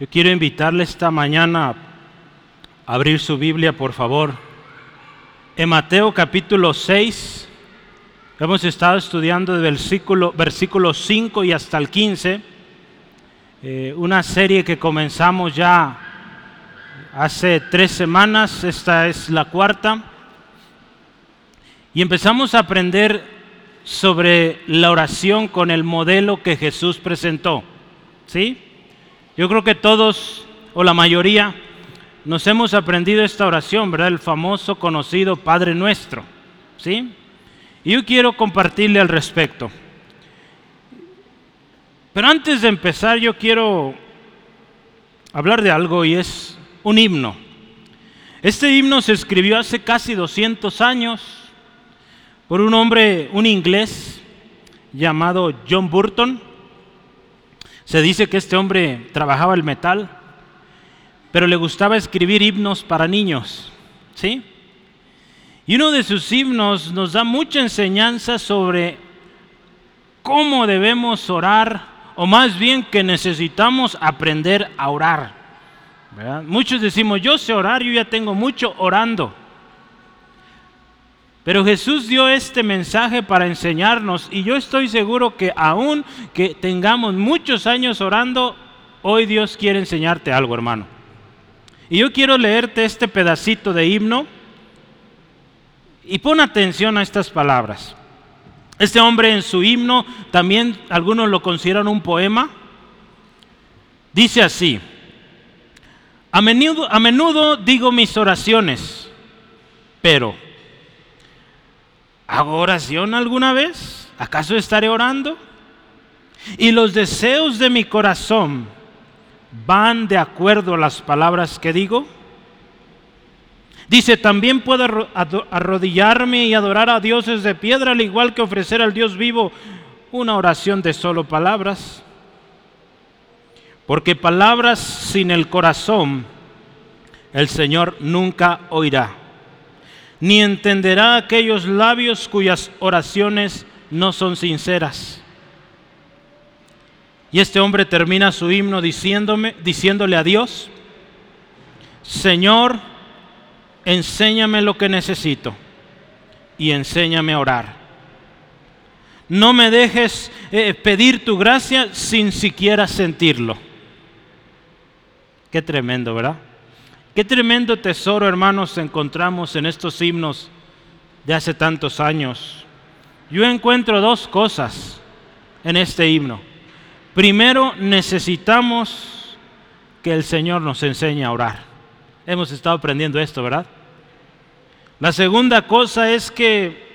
Yo quiero invitarle esta mañana a abrir su Biblia, por favor. En Mateo capítulo 6, hemos estado estudiando del versículo, versículo 5 y hasta el 15, eh, una serie que comenzamos ya hace tres semanas, esta es la cuarta, y empezamos a aprender sobre la oración con el modelo que Jesús presentó. ¿Sí? Yo creo que todos, o la mayoría, nos hemos aprendido esta oración, ¿verdad? El famoso, conocido Padre Nuestro. ¿Sí? Y yo quiero compartirle al respecto. Pero antes de empezar, yo quiero hablar de algo y es un himno. Este himno se escribió hace casi 200 años por un hombre, un inglés llamado John Burton se dice que este hombre trabajaba el metal, pero le gustaba escribir himnos para niños, ¿sí? Y uno de sus himnos nos da mucha enseñanza sobre cómo debemos orar, o más bien que necesitamos aprender a orar. Muchos decimos, yo sé orar, yo ya tengo mucho orando. Pero Jesús dio este mensaje para enseñarnos y yo estoy seguro que aún que tengamos muchos años orando, hoy Dios quiere enseñarte algo, hermano. Y yo quiero leerte este pedacito de himno y pon atención a estas palabras. Este hombre en su himno, también algunos lo consideran un poema, dice así, a menudo, a menudo digo mis oraciones, pero ¿Hago oración alguna vez? ¿Acaso estaré orando? Y los deseos de mi corazón van de acuerdo a las palabras que digo. Dice, también puedo arrodillarme y adorar a dioses de piedra, al igual que ofrecer al Dios vivo una oración de solo palabras. Porque palabras sin el corazón el Señor nunca oirá ni entenderá aquellos labios cuyas oraciones no son sinceras. Y este hombre termina su himno diciéndome, diciéndole a Dios, Señor, enséñame lo que necesito y enséñame a orar. No me dejes eh, pedir tu gracia sin siquiera sentirlo. Qué tremendo, ¿verdad? Qué tremendo tesoro, hermanos, encontramos en estos himnos de hace tantos años. Yo encuentro dos cosas en este himno. Primero, necesitamos que el Señor nos enseñe a orar. Hemos estado aprendiendo esto, ¿verdad? La segunda cosa es que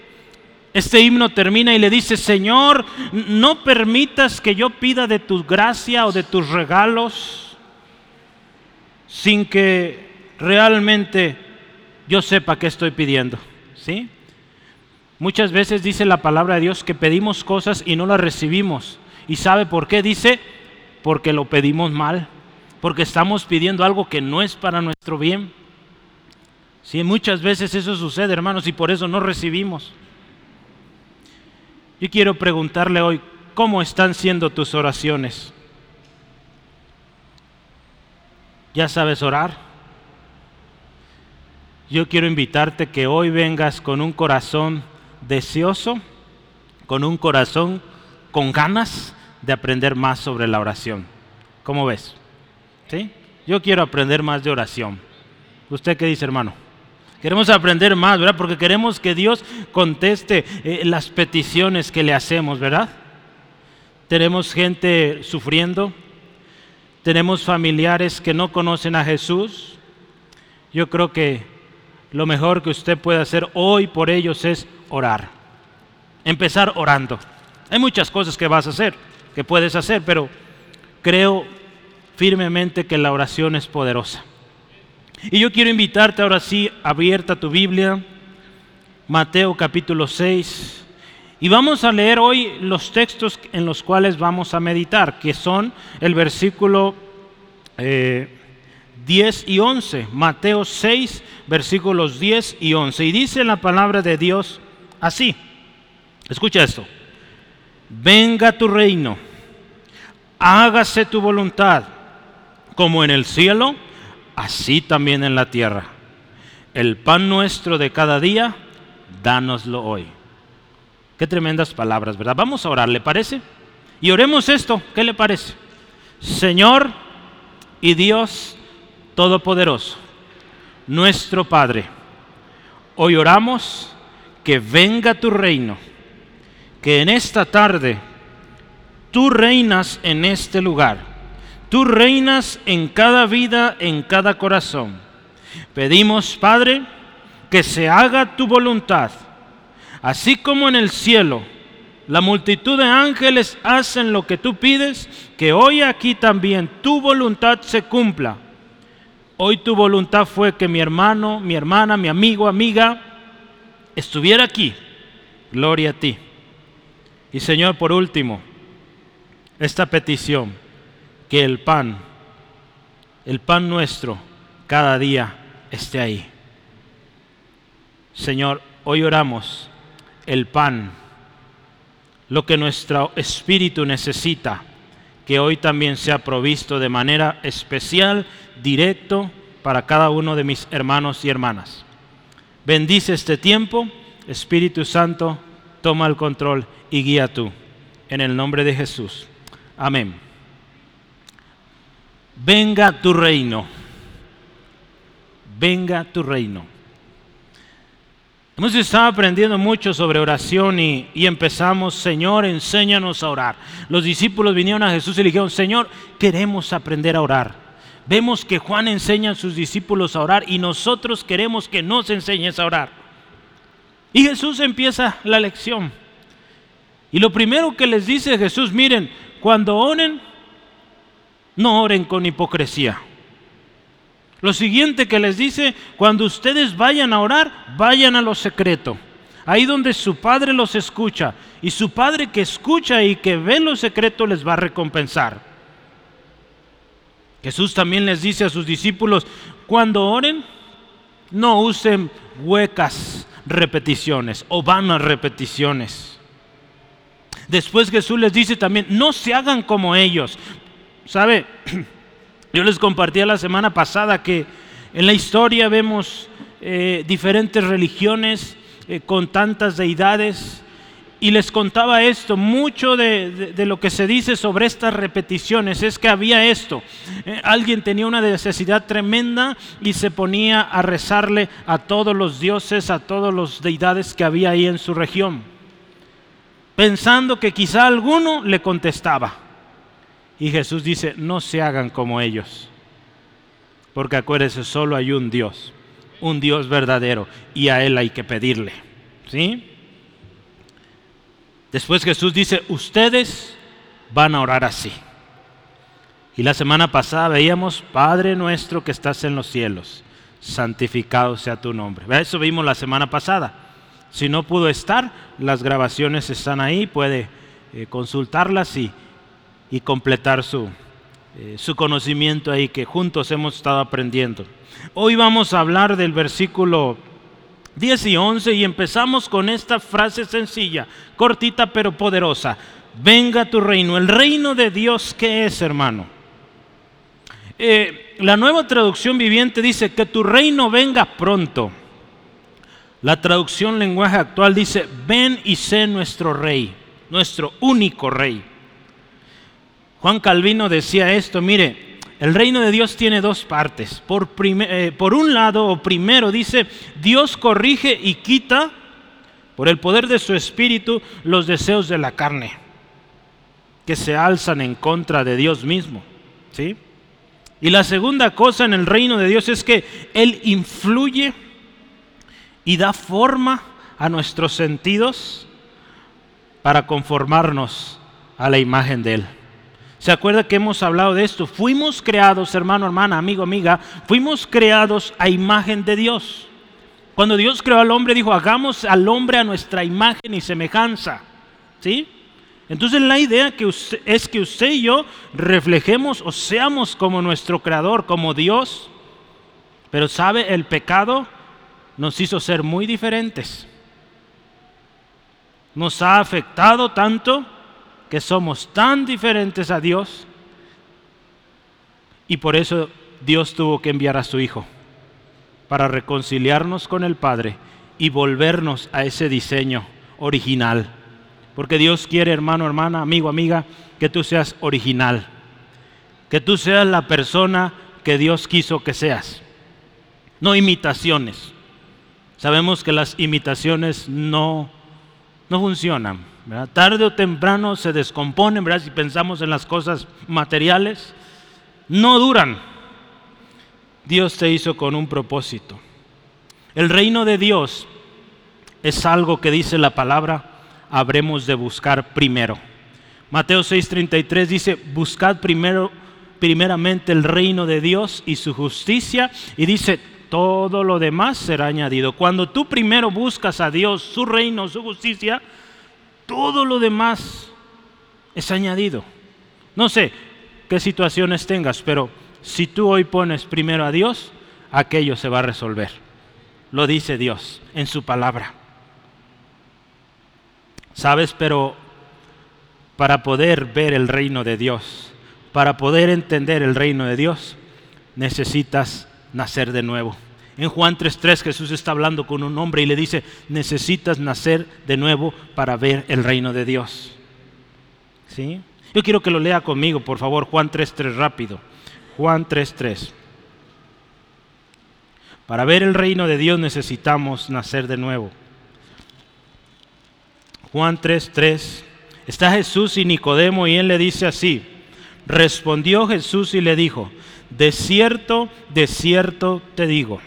este himno termina y le dice, Señor, no permitas que yo pida de tu gracia o de tus regalos sin que realmente yo sepa qué estoy pidiendo. ¿Sí? Muchas veces dice la palabra de Dios que pedimos cosas y no las recibimos. ¿Y sabe por qué? Dice, porque lo pedimos mal, porque estamos pidiendo algo que no es para nuestro bien. Sí, muchas veces eso sucede, hermanos, y por eso no recibimos. Yo quiero preguntarle hoy, ¿cómo están siendo tus oraciones? ¿Ya sabes orar? Yo quiero invitarte que hoy vengas con un corazón deseoso, con un corazón con ganas de aprender más sobre la oración. ¿Cómo ves? ¿Sí? Yo quiero aprender más de oración. ¿Usted qué dice, hermano? Queremos aprender más, ¿verdad? Porque queremos que Dios conteste eh, las peticiones que le hacemos, ¿verdad? Tenemos gente sufriendo, tenemos familiares que no conocen a Jesús. Yo creo que lo mejor que usted puede hacer hoy por ellos es orar. Empezar orando. Hay muchas cosas que vas a hacer, que puedes hacer, pero creo firmemente que la oración es poderosa. Y yo quiero invitarte ahora sí, abierta tu Biblia, Mateo capítulo 6, y vamos a leer hoy los textos en los cuales vamos a meditar, que son el versículo eh, 10 y 11. Mateo 6, versículos 10 y 11. Y dice la palabra de Dios así. Escucha esto. Venga tu reino, hágase tu voluntad, como en el cielo, así también en la tierra. El pan nuestro de cada día, dánoslo hoy. Qué tremendas palabras, ¿verdad? Vamos a orar, ¿le parece? Y oremos esto, ¿qué le parece? Señor y Dios Todopoderoso, nuestro Padre, hoy oramos que venga tu reino, que en esta tarde tú reinas en este lugar, tú reinas en cada vida, en cada corazón. Pedimos, Padre, que se haga tu voluntad, así como en el cielo la multitud de ángeles hacen lo que tú pides, que hoy aquí también tu voluntad se cumpla. Hoy tu voluntad fue que mi hermano, mi hermana, mi amigo, amiga, estuviera aquí. Gloria a ti. Y Señor, por último, esta petición, que el pan, el pan nuestro, cada día esté ahí. Señor, hoy oramos el pan lo que nuestro espíritu necesita, que hoy también sea provisto de manera especial, directo, para cada uno de mis hermanos y hermanas. Bendice este tiempo, Espíritu Santo, toma el control y guía tú. En el nombre de Jesús. Amén. Venga tu reino. Venga tu reino. Hemos estado aprendiendo mucho sobre oración y, empezamos, Señor, enséñanos a orar. Los discípulos vinieron a Jesús y le dijeron, Señor, queremos aprender a orar. Vemos que Juan enseña a sus discípulos a orar y nosotros queremos que nos enseñes a orar. Y Jesús empieza la lección. Y lo primero que les dice Jesús, miren, cuando oren, no oren con hipocresía. Lo siguiente que les dice, cuando ustedes vayan a orar, vayan a lo secreto. Ahí donde su Padre los escucha. Y su Padre que escucha y que ve lo secreto les va a recompensar. Jesús también les dice a sus discípulos, cuando oren, no usen huecas repeticiones o vanas repeticiones. Después Jesús les dice también, no se hagan como ellos. ¿Sabe? Yo les compartía la semana pasada que en la historia vemos eh, diferentes religiones eh, con tantas deidades y les contaba esto, mucho de, lo que se dice sobre estas repeticiones es que había esto, eh, alguien tenía una necesidad tremenda y se ponía a rezarle a todos los dioses, a todos los deidades que había ahí en su región, pensando que quizá alguno le contestaba. Y Jesús dice, no se hagan como ellos. Porque acuérdense, solo hay un Dios, un Dios verdadero, y a Él hay que pedirle. ¿Sí? Después Jesús dice, ustedes van a orar así. Y la semana pasada veíamos, Padre nuestro que estás en los cielos, santificado sea tu nombre. Eso vimos la semana pasada. Si no pudo estar, las grabaciones están ahí, puede eh, consultarlas y y completar su, eh, su conocimiento ahí que juntos hemos estado aprendiendo. Hoy vamos a hablar del versículo 10 y 11 y empezamos con esta frase sencilla, cortita pero poderosa. Venga tu reino. El reino de Dios, ¿qué es, hermano? Eh, la nueva traducción viviente dice que tu reino venga pronto. La traducción lenguaje actual dice, ven y sé nuestro rey, nuestro único rey. Juan Calvino decía esto, mire, el reino de Dios tiene dos partes. Por, eh, por, un lado, o primero, dice, Dios corrige y quita por el poder de su espíritu los deseos de la carne, que se alzan en contra de Dios mismo. ¿sí? Y la segunda cosa en el reino de Dios es que Él influye y da forma a nuestros sentidos para conformarnos a la imagen de Él. ¿Se acuerda que hemos hablado de esto? Fuimos creados, hermano, hermana, amigo, amiga, fuimos creados a imagen de Dios. Cuando Dios creó al hombre, dijo, hagamos al hombre a nuestra imagen y semejanza. ¿Sí? Entonces la idea que es que usted y yo reflejemos o seamos como nuestro creador, como Dios. Pero sabe, el pecado nos hizo ser muy diferentes. Nos ha afectado tanto que somos tan diferentes a Dios Y por eso Dios tuvo que enviar a su Hijo, para reconciliarnos con el Padre y volvernos a ese diseño original. Porque Dios quiere, hermano, hermana, amigo, amiga, que tú seas original, que tú seas la persona que Dios quiso que seas, no imitaciones. Sabemos que las imitaciones no, no funcionan. Tarde o temprano se descomponen, ¿verdad? si pensamos en las cosas materiales, no duran. Dios te hizo con un propósito. El reino de Dios es algo que dice la palabra, habremos de buscar primero. Mateo 6:33 dice, buscad primero primeramente el reino de Dios y su justicia y dice, todo lo demás será añadido. Cuando tú primero buscas a Dios, su reino, su justicia, todo lo demás es añadido. No sé qué situaciones tengas, pero si tú hoy pones primero a Dios, aquello se va a resolver. Lo dice Dios en su palabra. ¿Sabes? Pero para poder ver el reino de Dios, para poder entender el reino de Dios, necesitas nacer de nuevo. En Juan 3.3 Jesús está hablando con un hombre y le dice, necesitas nacer de nuevo para ver el reino de Dios. ¿Sí? Yo quiero que lo lea conmigo, por favor, Juan 3.3 rápido. Juan 3.3. Para ver el reino de Dios necesitamos nacer de nuevo. Juan 3.3. Está Jesús y Nicodemo y él le dice así. Respondió Jesús y le dijo, de cierto, de cierto te digo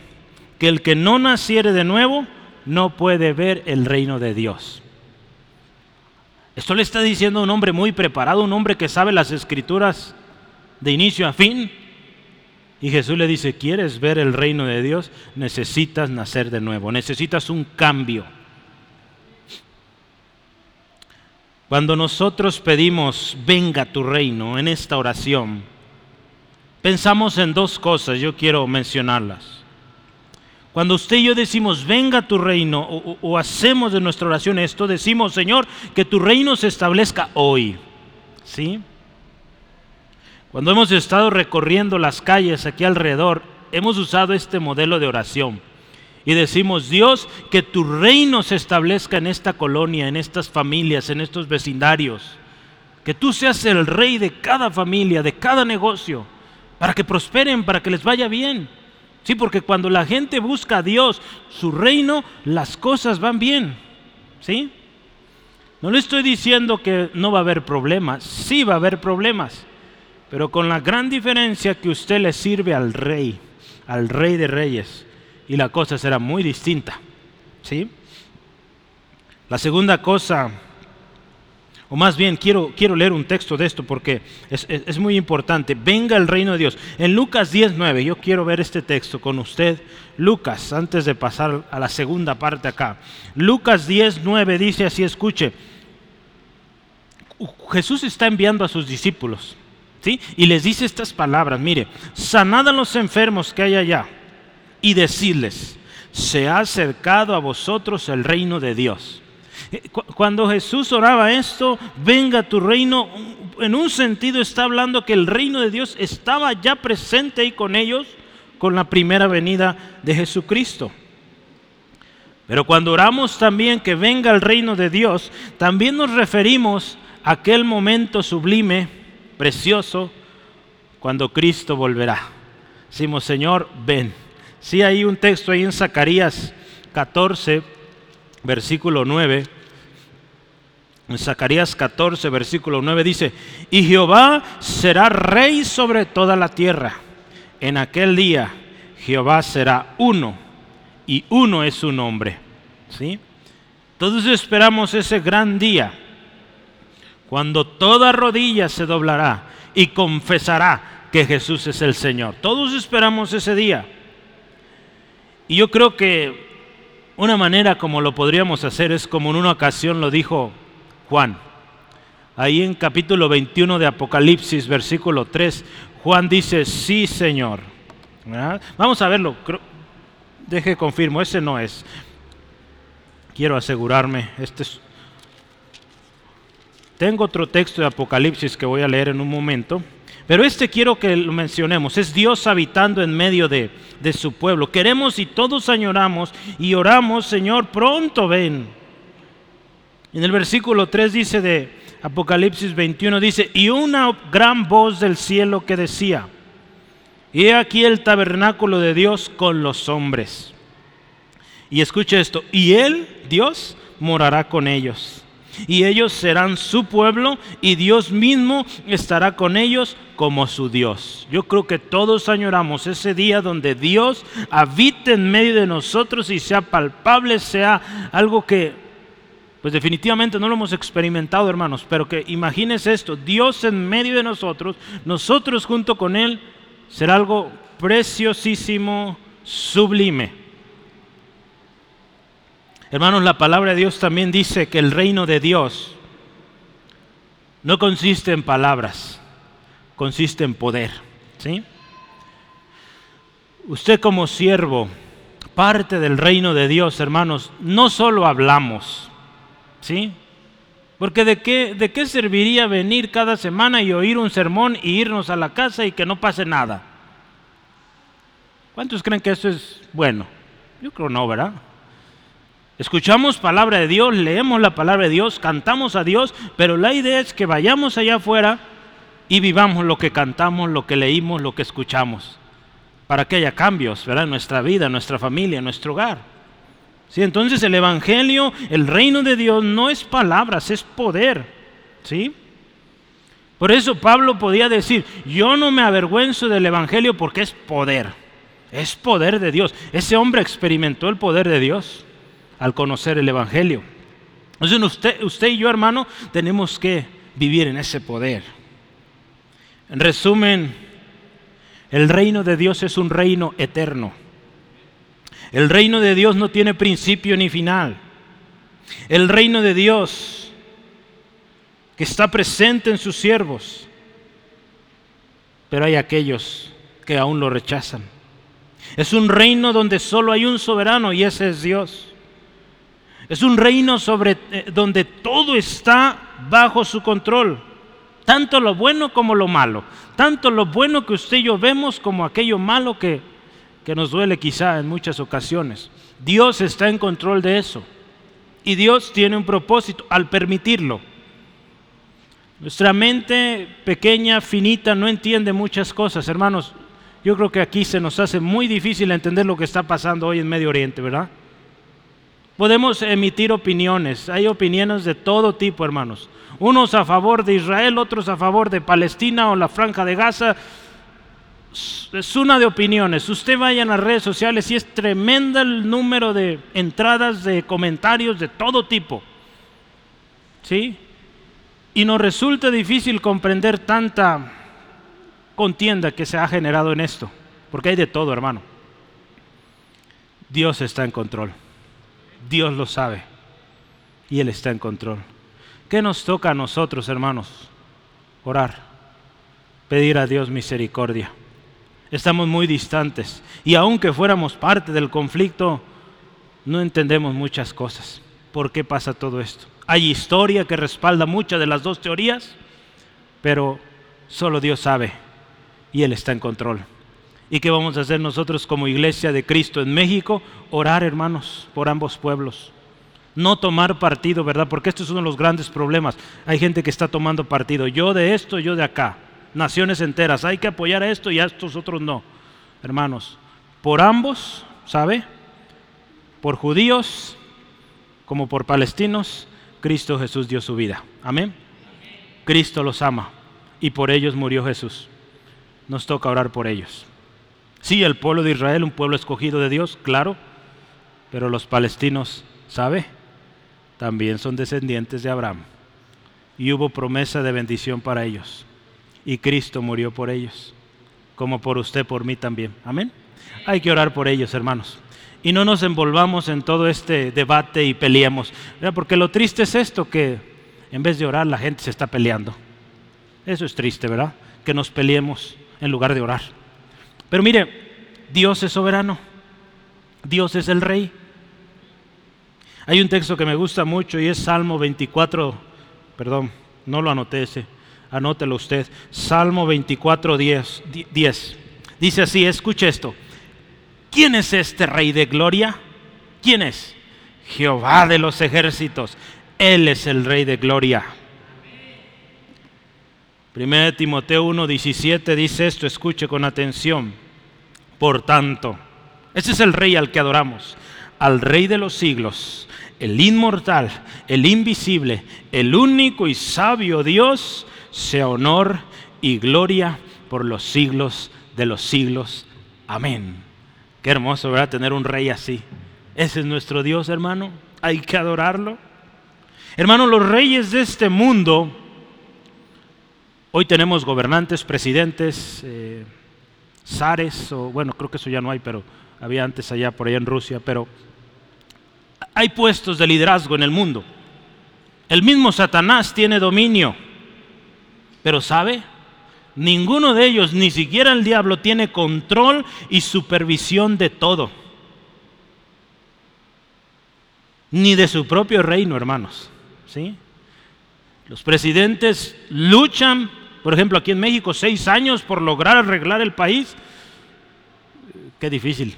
que el que no naciere de nuevo no puede ver el reino de Dios. Esto le está diciendo un hombre muy preparado, un hombre que sabe las escrituras de inicio a fin. Y Jesús le dice, ¿quieres ver el reino de Dios? Necesitas nacer de nuevo, necesitas un cambio. Cuando nosotros pedimos, venga tu reino en esta oración, pensamos en dos cosas, yo quiero mencionarlas. Cuando usted y yo decimos, venga tu reino, o, hacemos de nuestra oración esto, decimos, Señor, que tu reino se establezca hoy. ¿Sí? Cuando hemos estado recorriendo las calles aquí alrededor, hemos usado este modelo de oración. Y decimos, Dios, que tu reino se establezca en esta colonia, en estas familias, en estos vecindarios. Que tú seas el rey de cada familia, de cada negocio, para que prosperen, para que les vaya bien. Sí, porque cuando la gente busca a Dios, su reino, las cosas van bien. ¿Sí? No le estoy diciendo que no va a haber problemas, sí va a haber problemas, pero con la gran diferencia que usted le sirve al rey, al rey de reyes, y la cosa será muy distinta. ¿Sí? La segunda cosa o más bien quiero, quiero leer un texto de esto porque es, muy importante. Venga el reino de Dios. En Lucas 19, yo quiero ver este texto con usted. Lucas, antes de pasar a la segunda parte acá. Lucas 19 dice así, escuche. Jesús está enviando a sus discípulos. ¿sí? Y les dice estas palabras. Mire, sanad a los enfermos que hay allá y decirles, se ha acercado a vosotros el reino de Dios. Eh, cuando Jesús oraba esto, venga tu reino, en un sentido está hablando que el reino de Dios estaba ya presente ahí con ellos con la primera venida de Jesucristo. Pero cuando oramos también que venga el reino de Dios, también nos referimos a aquel momento sublime, precioso, cuando Cristo volverá. Decimos, Señor, ven. Sí hay un texto ahí en Zacarías 14, versículo 9 en Zacarías 14, versículo 9 dice, y Jehová será rey sobre toda la tierra. En aquel día Jehová será uno, y uno es su nombre. ¿Sí? Todos esperamos ese gran día, cuando toda rodilla se doblará y confesará que Jesús es el Señor. Todos esperamos ese día. Y yo creo que una manera como lo podríamos hacer es como en una ocasión lo dijo Juan. Ahí en capítulo 21 de Apocalipsis, versículo 3, Juan dice, sí Señor. Vamos a verlo. Deje confirmo, ese no es. Quiero asegurarme, este es... Tengo otro texto de Apocalipsis que voy a leer en un momento, Pero este quiero que lo mencionemos, es Dios habitando en medio de, de su pueblo. Queremos y todos añoramos y oramos, Señor, pronto ven. En el versículo 3 dice de Apocalipsis 21, dice, y una gran voz del cielo que decía, he aquí el tabernáculo de Dios con los hombres. Y escuche esto, y Él, Dios, morará con ellos. Y ellos serán su pueblo y Dios mismo estará con ellos como su Dios. Yo creo que todos añoramos ese día donde Dios habite en medio de nosotros y sea palpable, sea algo que, pues definitivamente no lo hemos experimentado hermanos, pero que imagínese esto, Dios en medio de nosotros, nosotros junto con Él, será algo preciosísimo, sublime. Hermanos, la palabra de Dios también dice que el reino de Dios no consiste en palabras, consiste en poder. ¿sí? Usted como siervo, parte del reino de Dios, hermanos, no solo hablamos, ¿sí? Porque de qué, de qué serviría venir cada semana y oír un sermón y irnos a la casa y que no pase nada. ¿Cuántos creen que eso es bueno? Yo creo no, ¿verdad? Escuchamos palabra de Dios, leemos la palabra de Dios, cantamos a Dios, pero la idea es que vayamos allá afuera y vivamos lo que cantamos, lo que leímos, lo que escuchamos, para que haya cambios ¿verdad? en nuestra vida, en nuestra familia, en nuestro hogar. ¿Sí? Entonces el Evangelio, el reino de Dios no es palabras, es poder. ¿sí? Por eso Pablo podía decir, yo no me avergüenzo del Evangelio porque es poder, es poder de Dios. Ese hombre experimentó el poder de Dios al conocer el Evangelio. Entonces usted, usted y yo, hermano, tenemos que vivir en ese poder. En resumen, el reino de Dios es un reino eterno. El reino de Dios no tiene principio ni final. El reino de Dios que está presente en sus siervos, pero hay aquellos que aún lo rechazan. Es un reino donde solo hay un soberano y ese es Dios. Es un reino sobre eh, donde todo está bajo su control, tanto lo bueno como lo malo, tanto lo bueno que usted y yo vemos como aquello malo que, que nos duele quizá en muchas ocasiones. Dios está en control de eso y Dios tiene un propósito al permitirlo. Nuestra mente pequeña, finita, no entiende muchas cosas, hermanos. Yo creo que aquí se nos hace muy difícil entender lo que está pasando hoy en Medio Oriente, ¿verdad? Podemos emitir opiniones, hay opiniones de todo tipo, hermanos. Unos a favor de Israel, otros a favor de Palestina o la franja de Gaza. Es una de opiniones. Usted vaya en las redes sociales y es tremenda el número de entradas, de comentarios de todo tipo. ¿Sí? Y nos resulta difícil comprender tanta contienda que se ha generado en esto, porque hay de todo, hermano. Dios está en control. Dios lo sabe y Él está en control. ¿Qué nos toca a nosotros, hermanos? Orar, pedir a Dios misericordia. Estamos muy distantes y aunque fuéramos parte del conflicto, no entendemos muchas cosas. ¿Por qué pasa todo esto? Hay historia que respalda muchas de las dos teorías, pero solo Dios sabe y Él está en control. ¿Y qué vamos a hacer nosotros como iglesia de Cristo en México? Orar, hermanos, por ambos pueblos. No tomar partido, ¿verdad? Porque esto es uno de los grandes problemas. Hay gente que está tomando partido. Yo de esto, yo de acá. Naciones enteras. Hay que apoyar a esto y a estos otros no. Hermanos, por ambos, ¿sabe? Por judíos como por palestinos, Cristo Jesús dio su vida. Amén. Cristo los ama y por ellos murió Jesús. Nos toca orar por ellos. Sí, el pueblo de Israel, un pueblo escogido de Dios, claro, pero los palestinos, ¿sabe? También son descendientes de Abraham. Y hubo promesa de bendición para ellos. Y Cristo murió por ellos, como por usted, por mí también. Amén. Hay que orar por ellos, hermanos. Y no nos envolvamos en todo este debate y peleemos. Porque lo triste es esto, que en vez de orar la gente se está peleando. Eso es triste, ¿verdad? Que nos peleemos en lugar de orar. Pero mire, Dios es soberano. Dios es el rey. Hay un texto que me gusta mucho y es Salmo 24, perdón, no lo anoté ese. Anótelo usted. Salmo 24, 10. 10. Dice así, escuche esto. ¿Quién es este rey de gloria? ¿Quién es? Jehová de los ejércitos. Él es el rey de gloria. 1 Timoteo 1:17 dice esto, escuche con atención. Por tanto, ese es el rey al que adoramos, al rey de los siglos, el inmortal, el invisible, el único y sabio Dios, sea honor y gloria por los siglos de los siglos. Amén. Qué hermoso, ¿verdad? Tener un rey así. Ese es nuestro Dios, hermano. Hay que adorarlo. Hermano, los reyes de este mundo Hoy tenemos gobernantes, presidentes, eh, zares, o bueno, creo que eso ya no hay, pero había antes allá por allá en Rusia, pero hay puestos de liderazgo en el mundo. El mismo Satanás tiene dominio, pero ¿sabe? Ninguno de ellos, ni siquiera el diablo, tiene control y supervisión de todo. Ni de su propio reino, hermanos. ¿Sí? Los presidentes luchan por ejemplo, aquí en México, seis años por lograr arreglar el país. Qué difícil.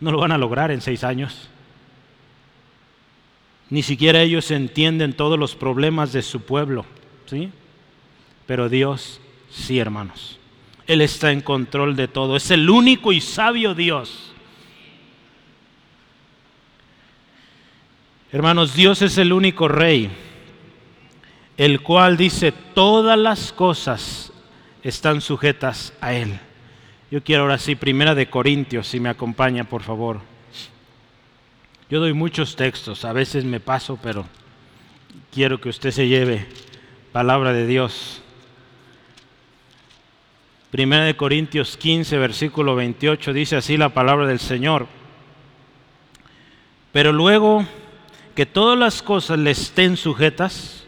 No lo van a lograr en seis años. Ni siquiera ellos entienden todos los problemas de su pueblo. ¿sí? Pero Dios sí, hermanos. Él está en control de todo. Es el único y sabio Dios. Hermanos, Dios es el único rey el cual dice, todas las cosas están sujetas a Él. Yo quiero ahora sí, primera de Corintios, si me acompaña, por favor. Yo doy muchos textos, a veces me paso, pero quiero que usted se lleve palabra de Dios. Primera de Corintios 15, versículo 28, dice así la palabra del Señor. Pero luego que todas las cosas le estén sujetas,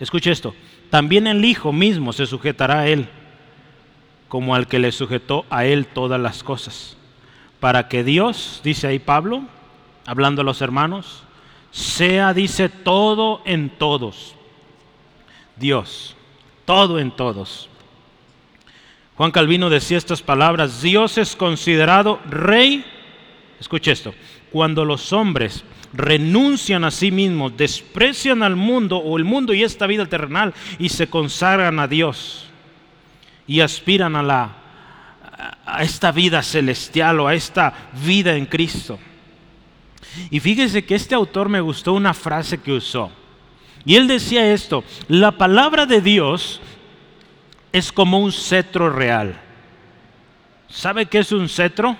Escuche esto, también el Hijo mismo se sujetará a Él, como al que le sujetó a Él todas las cosas, para que Dios, dice ahí Pablo, hablando a los hermanos, sea, dice, todo en todos. Dios, todo en todos. Juan Calvino decía estas palabras, Dios es considerado rey, escuche esto, cuando los hombres renuncian a sí mismos, desprecian al mundo o el mundo y esta vida terrenal y se consagran a Dios y aspiran a, la, a esta vida celestial o a esta vida en Cristo. Y fíjese que este autor me gustó una frase que usó. Y él decía esto, la palabra de Dios es como un cetro real. ¿Sabe qué es un cetro?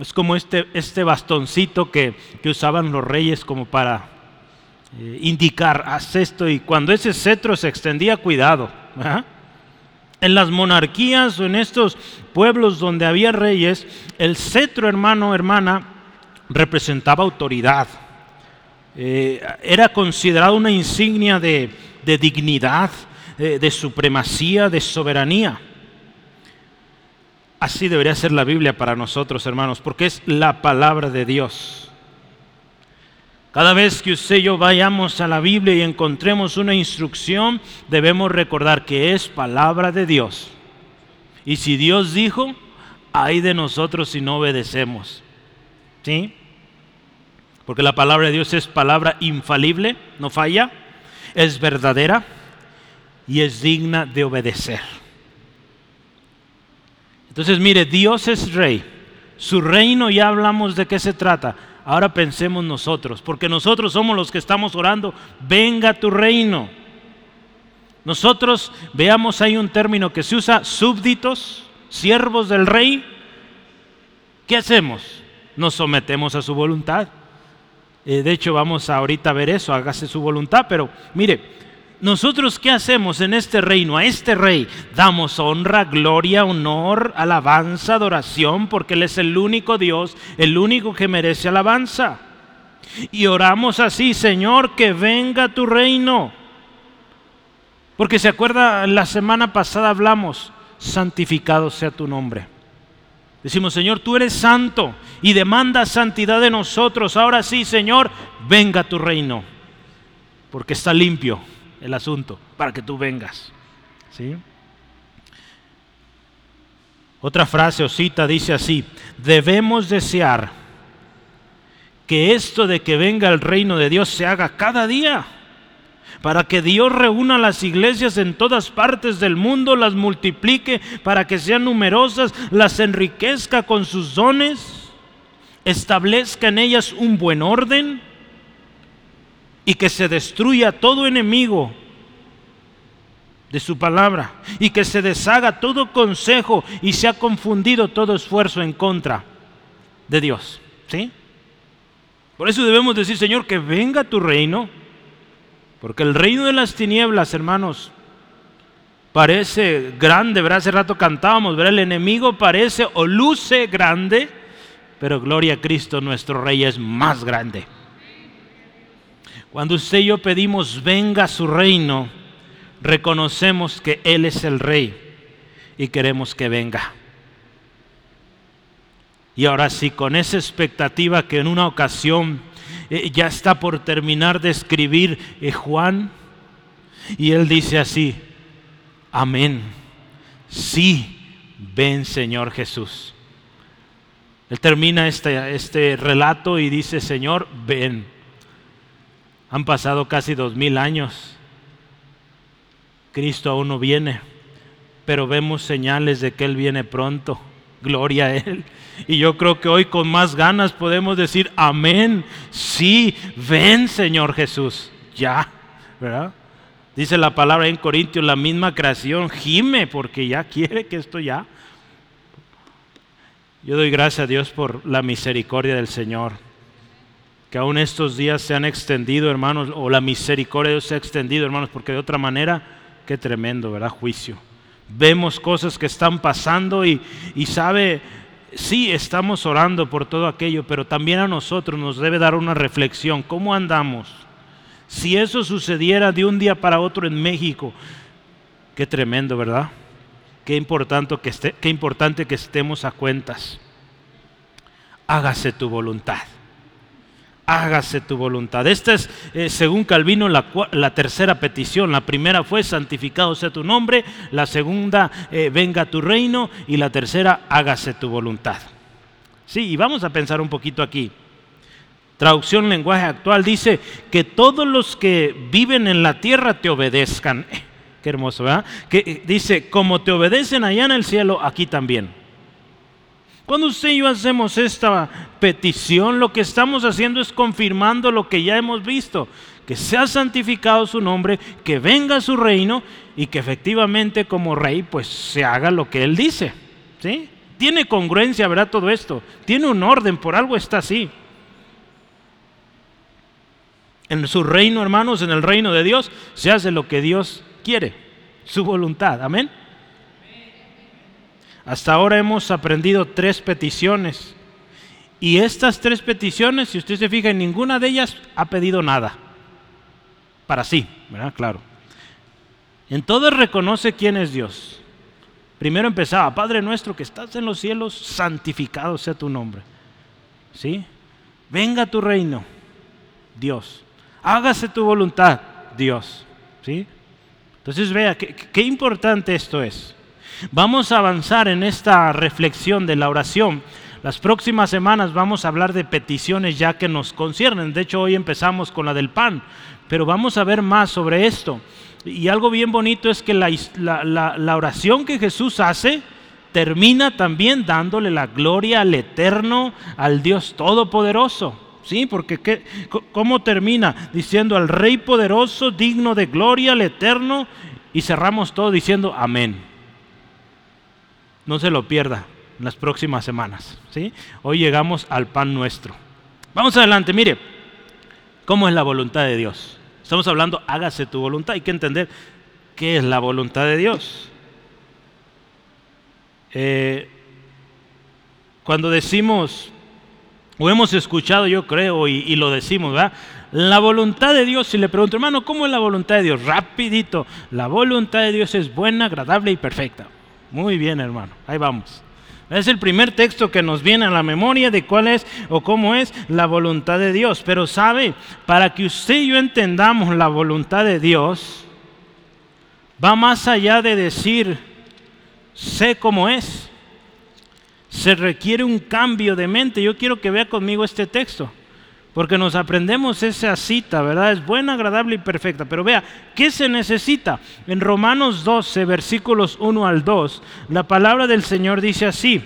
Es como este, este bastoncito que, usaban los reyes como para eh, indicar, haz esto. Y cuando ese cetro se extendía, cuidado. En las monarquías o en estos pueblos donde había reyes, el cetro, hermano, hermana, representaba autoridad. Eh, era considerado una insignia de, dignidad, eh, de supremacía, de soberanía. Así debería ser la Biblia para nosotros, hermanos, porque es la palabra de Dios. Cada vez que usted y yo vayamos a la Biblia y encontremos una instrucción, debemos recordar que es palabra de Dios. Y si Dios dijo, hay de nosotros si no obedecemos. ¿Sí? Porque la palabra de Dios es palabra infalible, no falla, es verdadera y es digna de obedecer. Entonces, mire, Dios es rey. Su reino, ya hablamos de qué se trata. Ahora pensemos nosotros, porque nosotros somos los que estamos orando, venga tu reino. Nosotros veamos, hay un término que se usa, súbditos, siervos del rey. ¿Qué hacemos? Nos sometemos a su voluntad. Eh, de hecho, vamos a ahorita a ver eso, hágase su voluntad, pero mire, nosotros qué hacemos en este reino? A este rey damos honra, gloria, honor, alabanza, adoración, porque Él es el único Dios, el único que merece alabanza. Y oramos así, Señor, que venga tu reino. Porque se acuerda, la semana pasada hablamos, santificado sea tu nombre. Decimos, Señor, tú eres santo y demanda santidad de nosotros. Ahora sí, Señor, venga tu reino, porque está limpio el asunto para que tú vengas. ¿Sí? Otra frase o cita dice así, debemos desear que esto de que venga el reino de Dios se haga cada día, para que Dios reúna las iglesias en todas partes del mundo, las multiplique para que sean numerosas, las enriquezca con sus dones, establezca en ellas un buen orden y que se destruya todo enemigo de su palabra y que se deshaga todo consejo y se ha confundido todo esfuerzo en contra de Dios. ¿Sí? Por eso debemos decir, Señor, que venga tu reino, porque el reino de las tinieblas, hermanos, parece grande, ¿verdad? Hace rato cantábamos, ¿verdad? El enemigo parece o luce grande, pero gloria a Cristo, nuestro rey es más grande. Cuando usted y yo pedimos, venga su reino, reconocemos que Él es el Rey y queremos que venga. Y ahora sí, con esa expectativa que en una ocasión eh, ya está por terminar de escribir eh, Juan, y él dice así, amén, sí, ven Señor Jesús. Él termina este, este relato y dice, Señor, ven. Han pasado casi dos mil años Cristo aún no viene, pero vemos señales de que Él viene pronto. Gloria a Él. Y yo creo que hoy con más ganas podemos decir, amén, sí, ven Señor Jesús, ya, ¿verdad? Dice la palabra en Corintios, la misma creación gime porque ya quiere que esto ya. Yo doy gracias a Dios por la misericordia del Señor, que aún estos días se han extendido, hermanos, o la misericordia de Dios se ha extendido, hermanos, porque de otra manera Qué tremendo, ¿verdad? Juicio. Vemos cosas que están pasando y, y sabe, sí, estamos orando por todo aquello, pero también a nosotros nos debe dar una reflexión. ¿Cómo andamos? Si eso sucediera de un día para otro en México, qué tremendo, ¿verdad? Qué importante que, esté, qué importante que estemos a cuentas. Hágase tu voluntad hágase tu voluntad. Esta es, eh, según Calvino, la, tercera petición. La primera fue, santificado sea tu nombre. La segunda, eh, venga tu reino. Y la tercera, hágase tu voluntad. Sí, y vamos a pensar un poquito aquí. Traducción lenguaje actual dice que todos los que viven en la tierra te obedezcan. qué hermoso, ¿verdad? Que eh, dice, como te obedecen allá en el cielo, aquí también. Cuando usted y yo hacemos esta petición, lo que estamos haciendo es confirmando lo que ya hemos visto, que sea santificado su nombre, que venga su reino y que efectivamente como rey pues se haga lo que él dice. ¿sí? Tiene congruencia, ¿verdad? Todo esto. Tiene un orden, por algo está así. En su reino, hermanos, en el reino de Dios, se hace lo que Dios quiere, su voluntad. Amén. Hasta ahora hemos aprendido tres peticiones. Y estas tres peticiones, si usted se fija, en ninguna de ellas ha pedido nada. Para sí, ¿verdad? Claro. En todas reconoce quién es Dios. Primero empezaba, Padre nuestro que estás en los cielos, santificado sea tu nombre. ¿Sí? Venga tu reino, Dios. Hágase tu voluntad, Dios. ¿Sí? Entonces vea, qué, qué importante esto es. Vamos a avanzar en esta reflexión de la oración. Las próximas semanas vamos a hablar de peticiones ya que nos conciernen. De hecho, hoy empezamos con la del pan, pero vamos a ver más sobre esto. Y algo bien bonito es que la, oración que Jesús hace termina también dándole la gloria al eterno, al Dios todopoderoso. ¿Sí? Porque ¿cómo termina? Diciendo al Rey poderoso, digno de gloria, al eterno, y cerramos todo diciendo amén. No se lo pierda en las próximas semanas. ¿sí? Hoy llegamos al pan nuestro. Vamos adelante, mire, ¿cómo es la voluntad de Dios? Estamos hablando, hágase tu voluntad. Hay que entender qué es la voluntad de Dios. Eh, cuando decimos, o hemos escuchado, yo creo, y, y, lo decimos, ¿verdad? La voluntad de Dios, si le pregunto, hermano, ¿cómo es la voluntad de Dios? Rapidito, la voluntad de Dios es buena, agradable y perfecta. Muy bien, hermano. Ahí vamos. Es el primer texto que nos viene a la memoria de cuál es o cómo es la voluntad de Dios. Pero sabe, para que usted y yo entendamos la voluntad de Dios, Va más allá de decir, sé cómo es. Se requiere un cambio de mente. Yo quiero que vea conmigo este texto. Porque nos aprendemos esa cita, ¿verdad? Es buena, agradable y perfecta. Pero vea, ¿qué se necesita? En Romanos 12, versículos 1 al 2, la palabra del Señor dice así.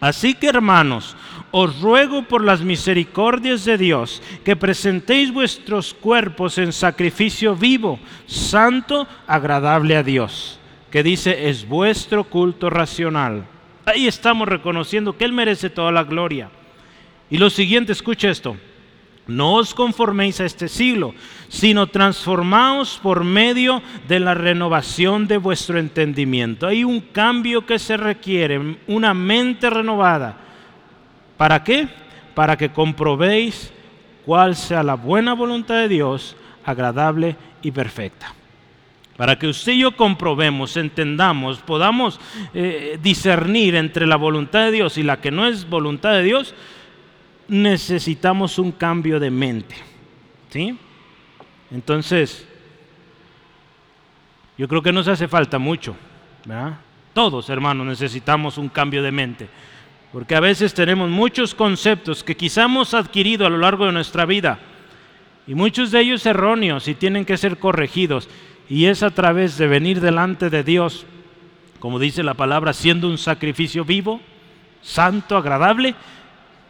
Así que hermanos, os ruego por las misericordias de Dios que presentéis vuestros cuerpos en sacrificio vivo, santo, agradable a Dios, que dice es vuestro culto racional. Ahí estamos reconociendo que Él merece toda la gloria. Y lo siguiente, escucha esto. No os conforméis a este siglo, sino transformaos por medio de la renovación de vuestro entendimiento. Hay un cambio que se requiere, una mente renovada. ¿Para qué? Para que comprobéis cuál sea la buena voluntad de Dios, agradable y perfecta. Para que usted y yo comprobemos, entendamos, podamos eh, discernir entre la voluntad de Dios y la que no es voluntad de Dios, necesitamos un cambio de mente. ¿Sí? Entonces, yo creo que nos hace falta mucho. Todos, hermanos, necesitamos un cambio de mente. Porque a veces tenemos muchos conceptos que quizá hemos adquirido a lo largo de nuestra vida. Y muchos de ellos erróneos y tienen que ser corregidos. Y es a través de venir delante de Dios, como dice la palabra, siendo un sacrificio vivo, santo, agradable,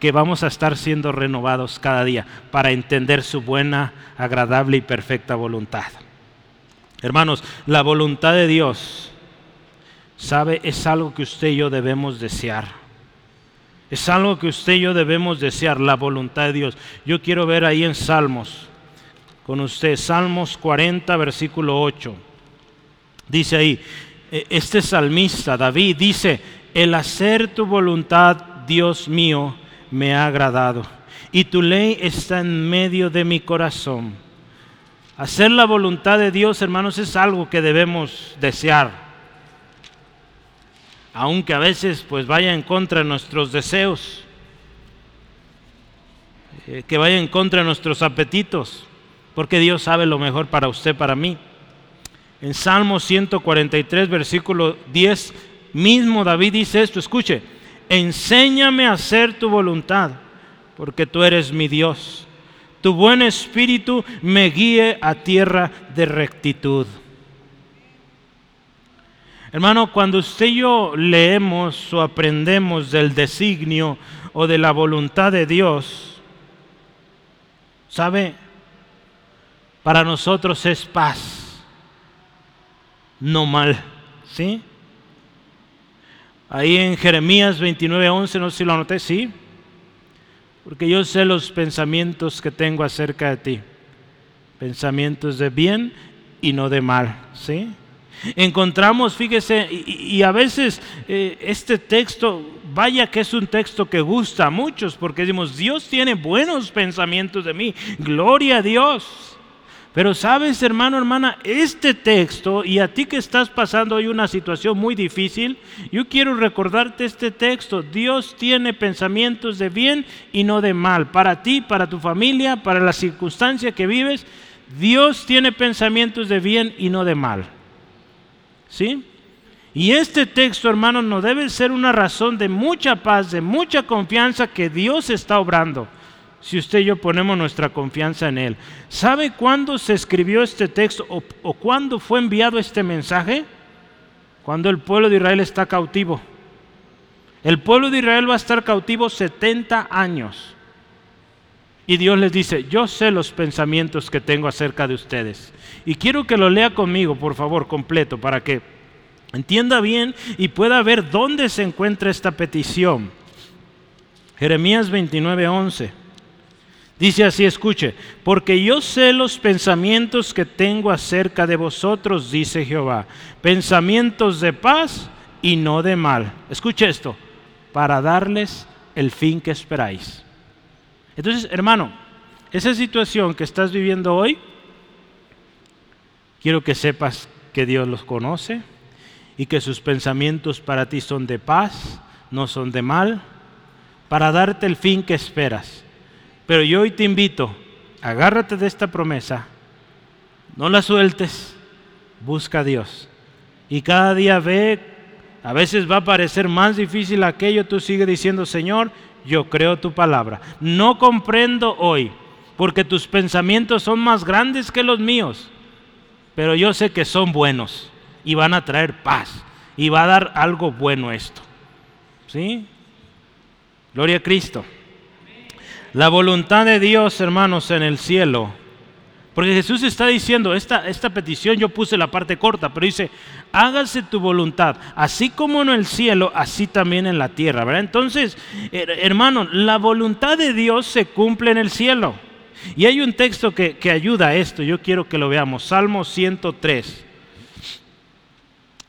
que vamos a estar siendo renovados cada día para entender su buena, agradable y perfecta voluntad. Hermanos, la voluntad de Dios, sabe, es algo que usted y yo debemos desear. Es algo que usted y yo debemos desear, la voluntad de Dios. Yo quiero ver ahí en Salmos con usted, Salmos 40, versículo 8. Dice ahí, e, este salmista, David, dice, el hacer tu voluntad, Dios mío, me ha agradado y tu ley está en medio de mi corazón. Hacer la voluntad de Dios, hermanos, es algo que debemos desear. Aunque a veces pues vaya en contra de nuestros deseos, eh, que vaya en contra de nuestros apetitos, porque Dios sabe lo mejor para usted, para mí. En Salmo 143, versículo 10, mismo David dice esto, escuche, enséñame a hacer tu voluntad, porque tú eres mi Dios. Tu buen espíritu me guíe a tierra de rectitud. Hermano, cuando usted y yo leemos o aprendemos del designio o de la voluntad de Dios, ¿sabe? Para nosotros es paz, no mal, ¿sí? Ahí en Jeremías 29:11, no sé si lo anoté, sí. Porque yo sé los pensamientos que tengo acerca de ti. Pensamientos de bien y no de mal, ¿sí? Encontramos, fíjese, y, a veces eh, este texto, vaya que es un texto que gusta a muchos, porque decimos, Dios tiene buenos pensamientos de mí, gloria a Dios. Pero sabes, hermano, hermana, este texto, y a ti que estás pasando hoy una situación muy difícil, yo quiero recordarte este texto. Dios tiene pensamientos de bien y no de mal. Para ti, para tu familia, para la circunstancia que vives, Dios tiene pensamientos de bien y no de mal. ¿Sí? Y este texto, hermano, no debe ser una razón de mucha paz, de mucha confianza que Dios está obrando si usted y yo ponemos nuestra confianza en Él. ¿Sabe cuándo se escribió este texto o, cuándo fue enviado este mensaje? Cuando el pueblo de Israel está cautivo. El pueblo de Israel va a estar cautivo 70 años. Y Dios les dice, yo sé los pensamientos que tengo acerca de ustedes. Y quiero que lo lea conmigo, por favor, completo, para que entienda bien y pueda ver dónde se encuentra esta petición. Jeremías 29, 11. Dice así, escuche, porque yo sé los pensamientos que tengo acerca de vosotros, dice Jehová, pensamientos de paz y no de mal. Escuche esto, para darles el fin que esperáis. Entonces, hermano, esa situación que estás viviendo hoy, quiero que sepas que Dios los conoce y que sus pensamientos para ti son de paz, no son de mal, para darte el fin que esperas. Pero yo hoy te invito, agárrate de esta promesa, no la sueltes, busca a Dios. Y cada día ve, a veces va a parecer más difícil aquello, tú sigue diciendo, Señor, yo creo tu palabra. No comprendo hoy, porque tus pensamientos son más grandes que los míos, pero yo sé que son buenos y van a traer paz y va a dar algo bueno esto. ¿Sí? Gloria a Cristo. La voluntad de Dios, hermanos, en el cielo. Porque Jesús está diciendo, esta, esta petición yo puse la parte corta, pero dice, hágase tu voluntad, así como en el cielo, así también en la tierra. ¿verdad? Entonces, hermano, la voluntad de Dios se cumple en el cielo. Y hay un texto que, que ayuda a esto, yo quiero que lo veamos, Salmo 103.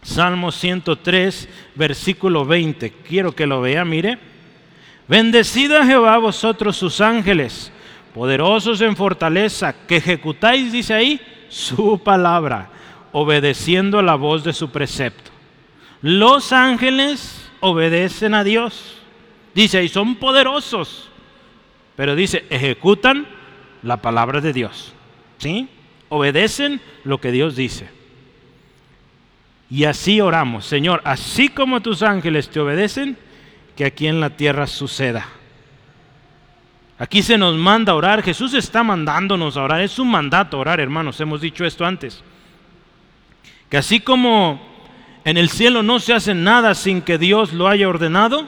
Salmo 103, versículo 20. Quiero que lo vea, mire. Bendecida Jehová vosotros sus ángeles, poderosos en fortaleza, que ejecutáis, dice ahí, su palabra, obedeciendo la voz de su precepto. Los ángeles obedecen a Dios. Dice, y son poderosos. Pero dice, ejecutan la palabra de Dios. ¿Sí? Obedecen lo que Dios dice. Y así oramos, Señor, así como tus ángeles te obedecen, que aquí en la tierra suceda. Aquí se nos manda orar, Jesús está mandándonos a orar, es un mandato orar, hermanos, hemos dicho esto antes. Que así como en el cielo no se hace nada sin que Dios lo haya ordenado,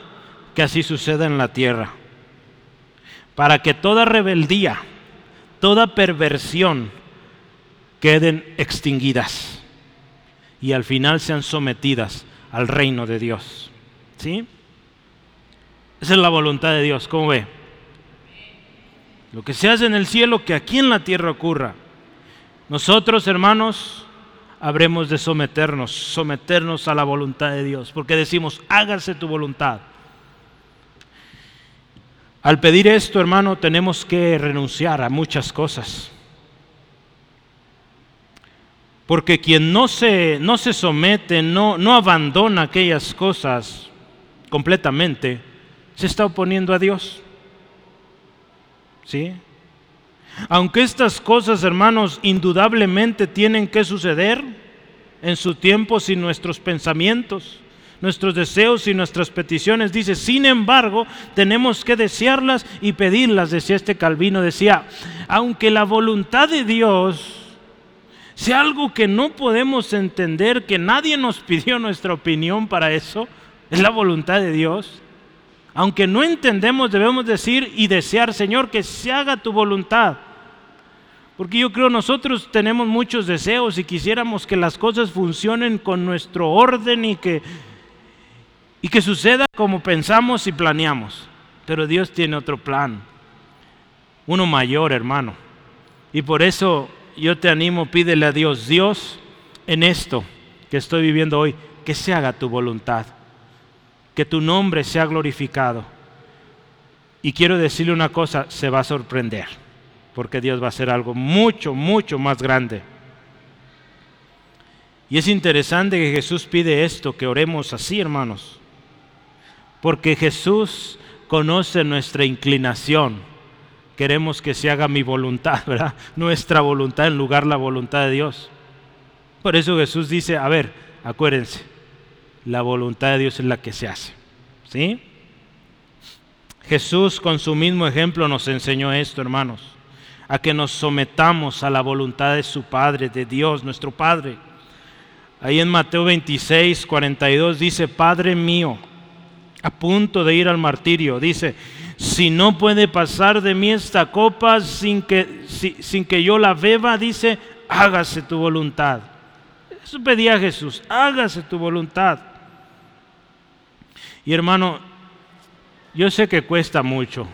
que así suceda en la tierra. Para que toda rebeldía, toda perversión queden extinguidas y al final sean sometidas al reino de Dios. ¿Sí? Esa es la voluntad de Dios, ¿cómo ve? Lo que se hace en el cielo, que aquí en la tierra ocurra. Nosotros, hermanos, habremos de someternos, someternos a la voluntad de Dios, porque decimos, hágase tu voluntad. Al pedir esto, hermano, tenemos que renunciar a muchas cosas. Porque quien no se, no se somete, no, no abandona aquellas cosas completamente, se está oponiendo a Dios. ¿Sí? Aunque estas cosas, hermanos, indudablemente tienen que suceder en su tiempo sin nuestros pensamientos, nuestros deseos y nuestras peticiones, dice, sin embargo, tenemos que desearlas y pedirlas, decía este Calvino, decía, aunque la voluntad de Dios sea algo que no podemos entender, que nadie nos pidió nuestra opinión para eso, es la voluntad de Dios. Aunque no entendemos, debemos decir y desear, Señor, que se haga tu voluntad. Porque yo creo nosotros tenemos muchos deseos y quisiéramos que las cosas funcionen con nuestro orden y que, y que suceda como pensamos y planeamos. Pero Dios tiene otro plan, uno mayor, hermano. Y por eso yo te animo, pídele a Dios, Dios, en esto que estoy viviendo hoy, que se haga tu voluntad, que tu nombre sea glorificado. Y quiero decirle una cosa, se va a sorprender, porque Dios va a hacer algo mucho, mucho más grande. Y es interesante que Jesús pide esto, que oremos así, hermanos, porque Jesús conoce nuestra inclinación queremos que se haga mi voluntad, ¿verdad? Nuestra voluntad en lugar de la voluntad de Dios. Por eso Jesús dice, a ver, acuérdense, la voluntad de Dios es la que se hace. ¿Sí? Jesús con su mismo ejemplo nos enseñó esto, hermanos, a que nos sometamos a la voluntad de su Padre, de Dios, nuestro Padre. Ahí en Mateo 26, 42 dice, Padre mío, a punto de ir al martirio, dice, si no puede pasar de mí esta copa sin que, sin que yo la beba, dice, hágase tu voluntad. Eso pedía Jesús, hágase tu voluntad. Y hermano, yo sé que cuesta mucho.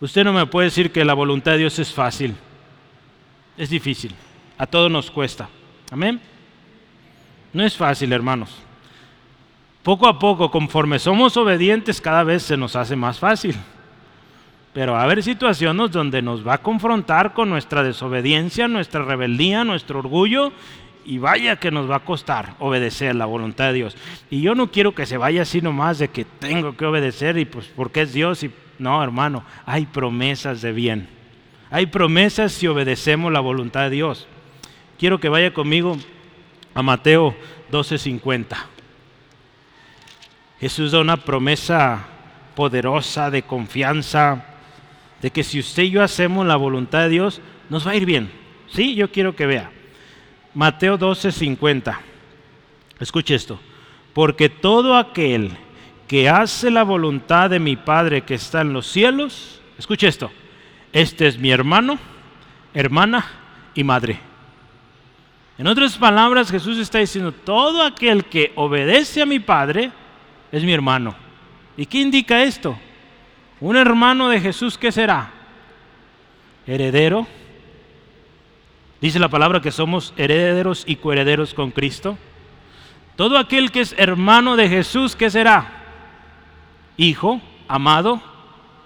Usted no me puede decir que la voluntad de Dios es fácil. Es difícil. A todos nos cuesta. Amén. No es fácil, hermanos poco a poco, conforme somos obedientes, cada vez se nos hace más fácil. Pero va a haber situaciones donde nos va a confrontar con nuestra desobediencia, nuestra rebeldía, nuestro orgullo, y vaya que nos va a costar obedecer la voluntad de Dios. Y yo no quiero que se vaya así nomás de que tengo que obedecer y pues porque es Dios y no, hermano, hay promesas de bien. Hay promesas si obedecemos la voluntad de Dios. quiero que vaya conmigo a Mateo 12:50. Jesús da una promesa poderosa de confianza, de que si usted y yo hacemos la voluntad de Dios, nos va a ir bien. Sí, yo quiero que vea. Mateo 12:50. Escuche esto. Porque todo aquel que hace la voluntad de mi Padre que está en los cielos, escuche esto, este es mi hermano, hermana y madre. En otras palabras, Jesús está diciendo, todo aquel que obedece a mi Padre es mi hermano. ¿Y qué indica esto? Un hermano de Jesús, ¿qué será? Heredero. Dice la palabra que somos herederos y coherederos con Cristo. Todo aquel que es hermano de Jesús, ¿qué será? Hijo, amado,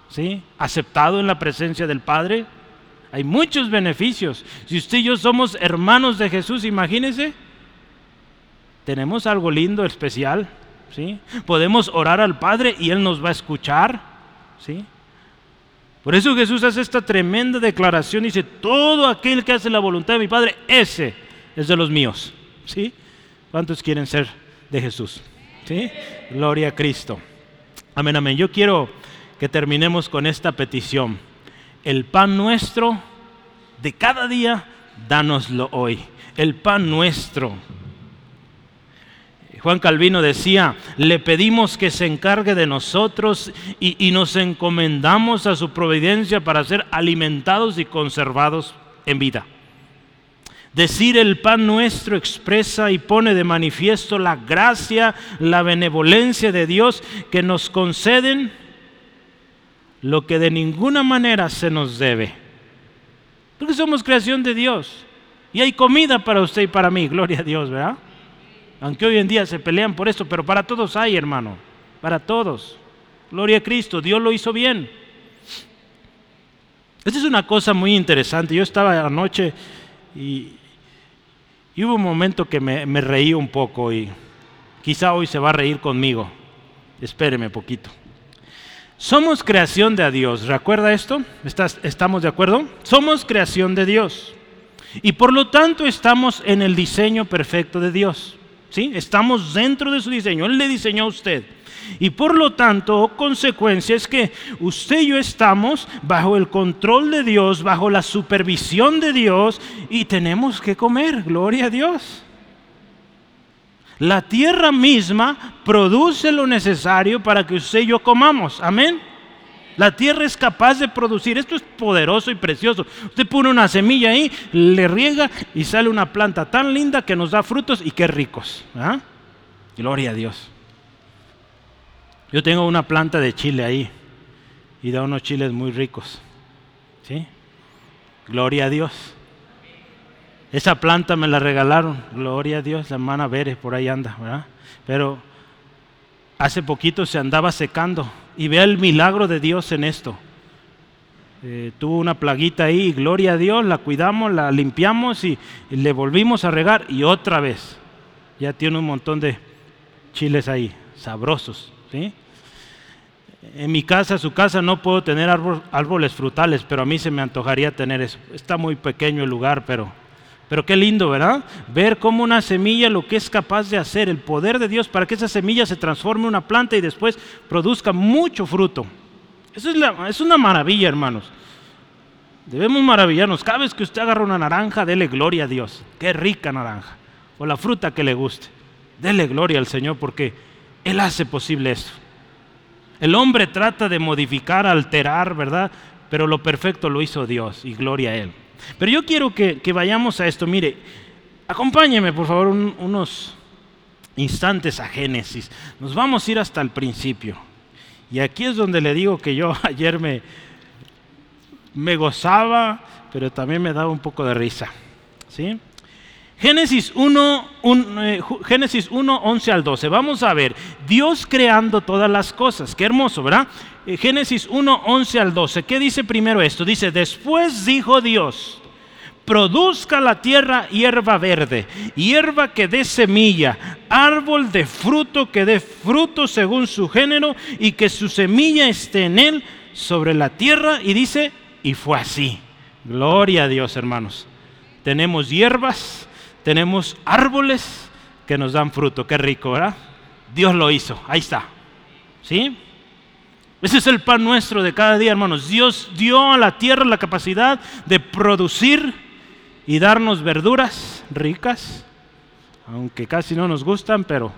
¿sí? Aceptado en la presencia del Padre. Hay muchos beneficios. Si usted y yo somos hermanos de Jesús, imagínese, tenemos algo lindo, especial. ¿sí? Podemos orar al Padre y Él nos va a escuchar. ¿sí? Por eso Jesús hace esta tremenda declaración. Dice, todo aquel que hace la voluntad de mi Padre, ese es de los míos. ¿sí? ¿Cuántos quieren ser de Jesús? ¿sí? Gloria a Cristo. Amén, amén. Yo quiero que terminemos con esta petición el pan nuestro de cada día, dánoslo hoy. El pan nuestro. Juan Calvino decía, le pedimos que se encargue de nosotros y, nos encomendamos a su providencia para ser alimentados y conservados en vida. Decir el pan nuestro expresa y pone de manifiesto la gracia, la benevolencia de Dios que nos conceden lo que de ninguna manera se nos debe. Porque somos creación de Dios. Y hay comida para usted y para mí, gloria a Dios, ¿verdad? Aunque hoy en día se pelean por esto, pero para todos hay, hermano. Para todos. Gloria a Cristo, Dios lo hizo bien. Esta es una cosa muy interesante. Yo estaba anoche y, hubo un momento que me, me reí un poco y quizá hoy se va a reír conmigo. Espéreme poquito. Somos creación de Dios. ¿Recuerda esto? ¿Estamos de acuerdo? Somos creación de Dios. Y por lo tanto estamos en el diseño perfecto de Dios. ¿Sí? Estamos dentro de su diseño. Él le diseñó a usted. Y por lo tanto, consecuencia es que usted y yo estamos bajo el control de Dios, bajo la supervisión de Dios y tenemos que comer. Gloria a Dios. La tierra misma produce lo necesario para que usted y yo comamos. Amén. La tierra es capaz de producir. Esto es poderoso y precioso. Usted pone una semilla ahí, le riega y sale una planta tan linda que nos da frutos y qué ricos. ¿ah? Gloria a Dios. Yo tengo una planta de chile ahí y da unos chiles muy ricos. ¿Sí? Gloria a Dios. Esa planta me la regalaron, gloria a Dios, la hermana Veres por ahí anda, ¿verdad? Pero hace poquito se andaba secando y vea el milagro de Dios en esto. Eh, tuvo una plaguita ahí, gloria a Dios, la cuidamos, la limpiamos y, le volvimos a regar y otra vez. Ya tiene un montón de chiles ahí, sabrosos, ¿sí? En mi casa, su casa, no puedo tener árboles frutales, pero a mí se me antojaría tener eso. Está muy pequeño el lugar, pero pero qué lindo, ¿verdad? Ver cómo una semilla lo que es capaz de hacer, el poder de Dios para que esa semilla se transforme en una planta y después produzca mucho fruto. Eso es, es una maravilla, hermanos. Debemos maravillarnos. Cada vez que usted agarra una naranja, dele gloria a Dios. Qué rica naranja. O la fruta que le guste. Dele gloria al Señor porque Él hace posible esto. El hombre trata de modificar, alterar, ¿verdad? Pero lo perfecto lo hizo Dios y gloria a Él. Pero yo quiero que, vayamos a esto. Mire, acompáñeme por favor unos instantes a Génesis. Nos vamos a ir hasta el principio. Y aquí es donde le digo que yo ayer me, me gozaba, pero también me daba un poco de risa. ¿sí? Génesis 1, eh, Génesis 1, 11 al 12. Vamos a ver, Dios creando todas las cosas. Qué hermoso, ¿verdad? Eh, Génesis 1, 11 al 12. ¿Qué dice primero esto? Dice, después dijo Dios, produzca la tierra hierba verde, hierba que dé semilla, árbol de fruto que dé fruto según su género y que su semilla esté en él sobre la tierra. Y dice, y fue así. Gloria a Dios, hermanos. tenemos hierbas, tenemos árboles que nos dan fruto. Qué rico, ¿verdad? Dios lo hizo, ahí está. ¿Sí? Ese es el pan nuestro de cada día, hermanos. Dios dio a la tierra la capacidad de producir y darnos verduras ricas, aunque casi no nos gustan, pero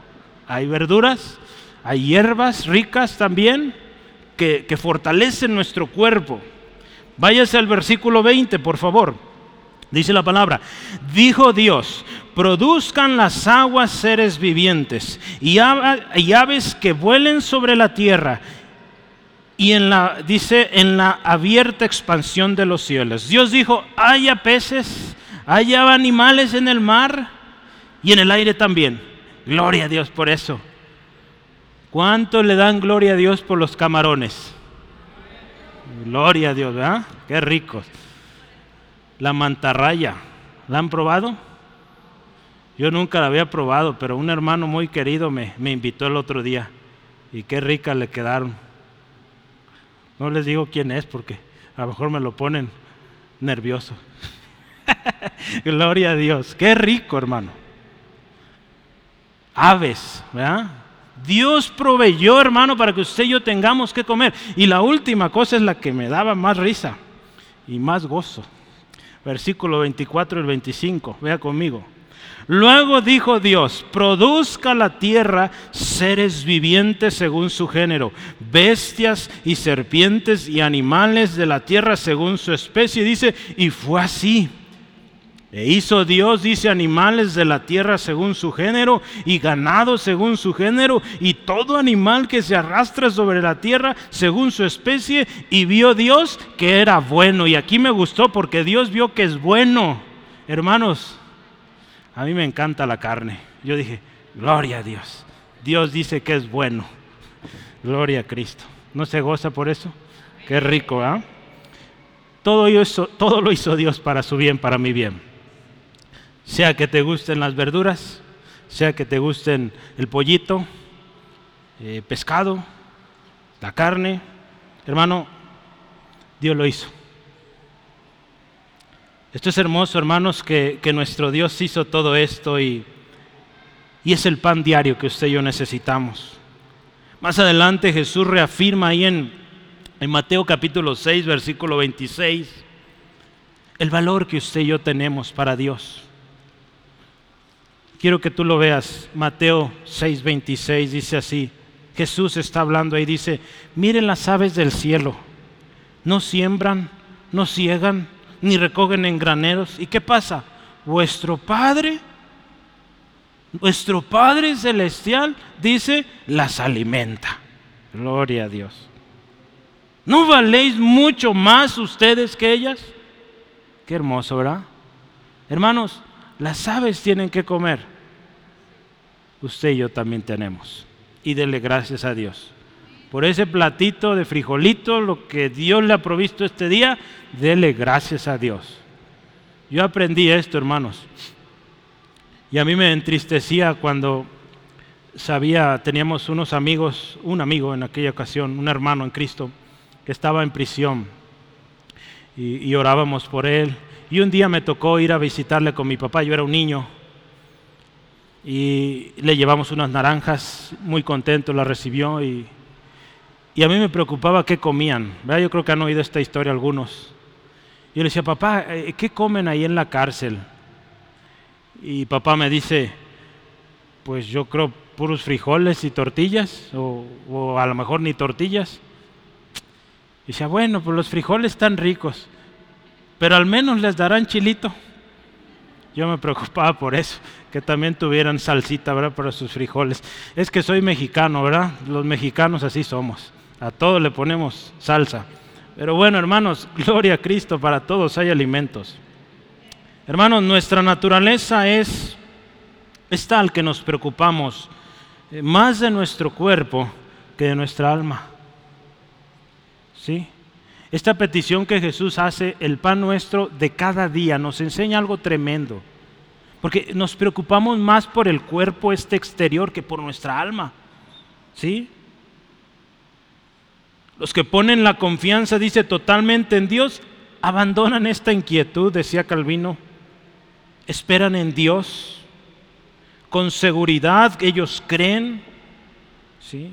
hay verduras, hay hierbas ricas también que, que fortalecen nuestro cuerpo. Váyase al versículo 20, por favor. Dice la palabra, dijo Dios, produzcan las aguas seres vivientes y aves que vuelen sobre la tierra y en la, dice, en la abierta expansión de los cielos. Dios dijo, haya peces, haya animales en el mar y en el aire también. Gloria a Dios por eso. ¿Cuánto le dan gloria a Dios por los camarones? Gloria a Dios, ¿verdad? Qué ricos. La mantarraya, ¿la han probado? Yo nunca la había probado, pero un hermano muy querido me, me invitó el otro día y qué ricas le quedaron. No les digo quién es porque a lo mejor me lo ponen nervioso. Gloria a Dios. Qué rico, hermano. Aves, ¿verdad? Dios proveyó, hermano, para que usted y yo tengamos que comer. Y la última cosa es la que me daba más risa y más gozo. Versículo 24 y 25. Vea conmigo. Luego dijo Dios, produzca la tierra seres vivientes según su género, bestias y serpientes y animales de la tierra según su especie. Dice, y fue así. E hizo Dios, dice, animales de la tierra según su género y ganado según su género y todo animal que se arrastra sobre la tierra según su especie. Y vio Dios que era bueno. Y aquí me gustó porque Dios vio que es bueno. Hermanos, a mí me encanta la carne. Yo dije, gloria a Dios. Dios dice que es bueno. Gloria a Cristo. ¿No se goza por eso? Qué rico, ¿ah? Todo, todo lo hizo Dios para su bien, para mi bien. Sea que te gusten las verduras, sea que te gusten el pollito, eh, pescado, la carne. Hermano, Dios lo hizo. Esto es hermoso, hermanos, que, nuestro Dios hizo todo esto y, y es el pan diario que usted y yo necesitamos. Más adelante Jesús reafirma ahí en, en Mateo capítulo 6, versículo 26, el valor que usted y yo tenemos para Dios. Quiero que tú lo veas. Mateo 6, 26 dice así. Jesús está hablando ahí, dice, miren las aves del cielo, no siembran, no ciegan, ni recogen en graneros. ¿Y qué pasa? Vuestro Padre, vuestro Padre Celestial, dice, las alimenta. Gloria a Dios. ¿No valéis mucho más ustedes que ellas? Qué hermoso, ¿verdad? Hermanos, las aves tienen que comer. Usted y yo también tenemos. Y dele gracias a Dios por ese platito de frijolito, lo que Dios le ha provisto este día, dele gracias a Dios. Yo aprendí esto, hermanos. Y a mí me entristecía cuando sabía, teníamos unos amigos, un amigo en aquella ocasión, un hermano en Cristo, que estaba en prisión. Y, y orábamos por él. Y un día me tocó ir a visitarle con mi papá, yo era un niño. Y le llevamos unas naranjas, muy contento, la recibió y y a mí me preocupaba qué comían. Yo creo que han oído esta historia algunos. Yo le decía, papá, eh, ¿qué comen ahí en la cárcel? Y papá me dice, pues yo creo puros frijoles y tortillas, o, a lo mejor ni tortillas. Y decía, bueno, pues los frijoles están ricos, pero al menos les darán chilito. Yo me preocupaba por eso, que también tuvieran salsita, ¿verdad? Para sus frijoles. Es que soy mexicano, ¿verdad? Los mexicanos así somos. A todos le ponemos salsa. Pero bueno, hermanos, gloria a Cristo, para todos hay alimentos. Hermanos, nuestra naturaleza es, es tal que nos preocupamos eh, más de nuestro cuerpo que de nuestra alma. ¿Sí? Esta petición que Jesús hace, el pan nuestro de cada día, nos enseña algo tremendo. Porque nos preocupamos más por el cuerpo este exterior que por nuestra alma. ¿Sí? Los que ponen la confianza, dice, totalmente en Dios, abandonan esta inquietud, decía Calvino. esperan en Dios, con seguridad ellos creen, ¿sí?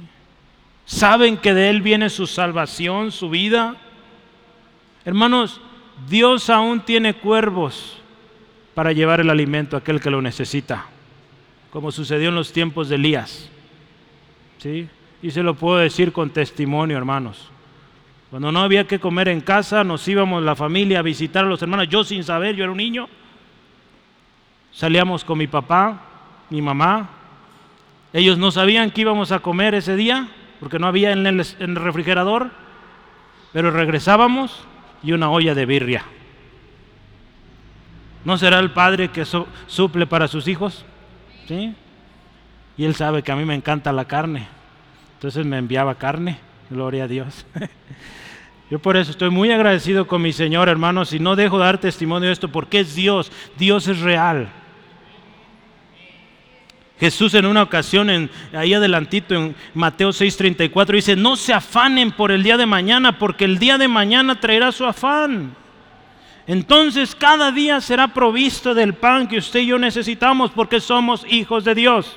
saben que de Él viene su salvación, su vida. Hermanos, Dios aún tiene cuervos para llevar el alimento a aquel que lo necesita, como sucedió en los tiempos de Elías. ¿Sí? Y se lo puedo decir con testimonio, hermanos. Cuando no había que comer en casa, nos íbamos la familia a visitar a los hermanos. Yo sin saber, yo era un niño. Salíamos con mi papá, mi mamá. Ellos no sabían que íbamos a comer ese día, porque no había en el, en el refrigerador. Pero regresábamos y una olla de birria. ¿No será el padre que suple para sus hijos? ¿Sí? Y él sabe que a mí me encanta la carne. Entonces me enviaba carne. Gloria a Dios. Yo por eso estoy muy agradecido con mi Señor, hermanos, y no dejo de dar testimonio de esto porque es Dios. Dios es real. Jesús en una ocasión, en, ahí adelantito en Mateo 6:34, dice, no se afanen por el día de mañana, porque el día de mañana traerá su afán. Entonces cada día será provisto del pan que usted y yo necesitamos porque somos hijos de Dios.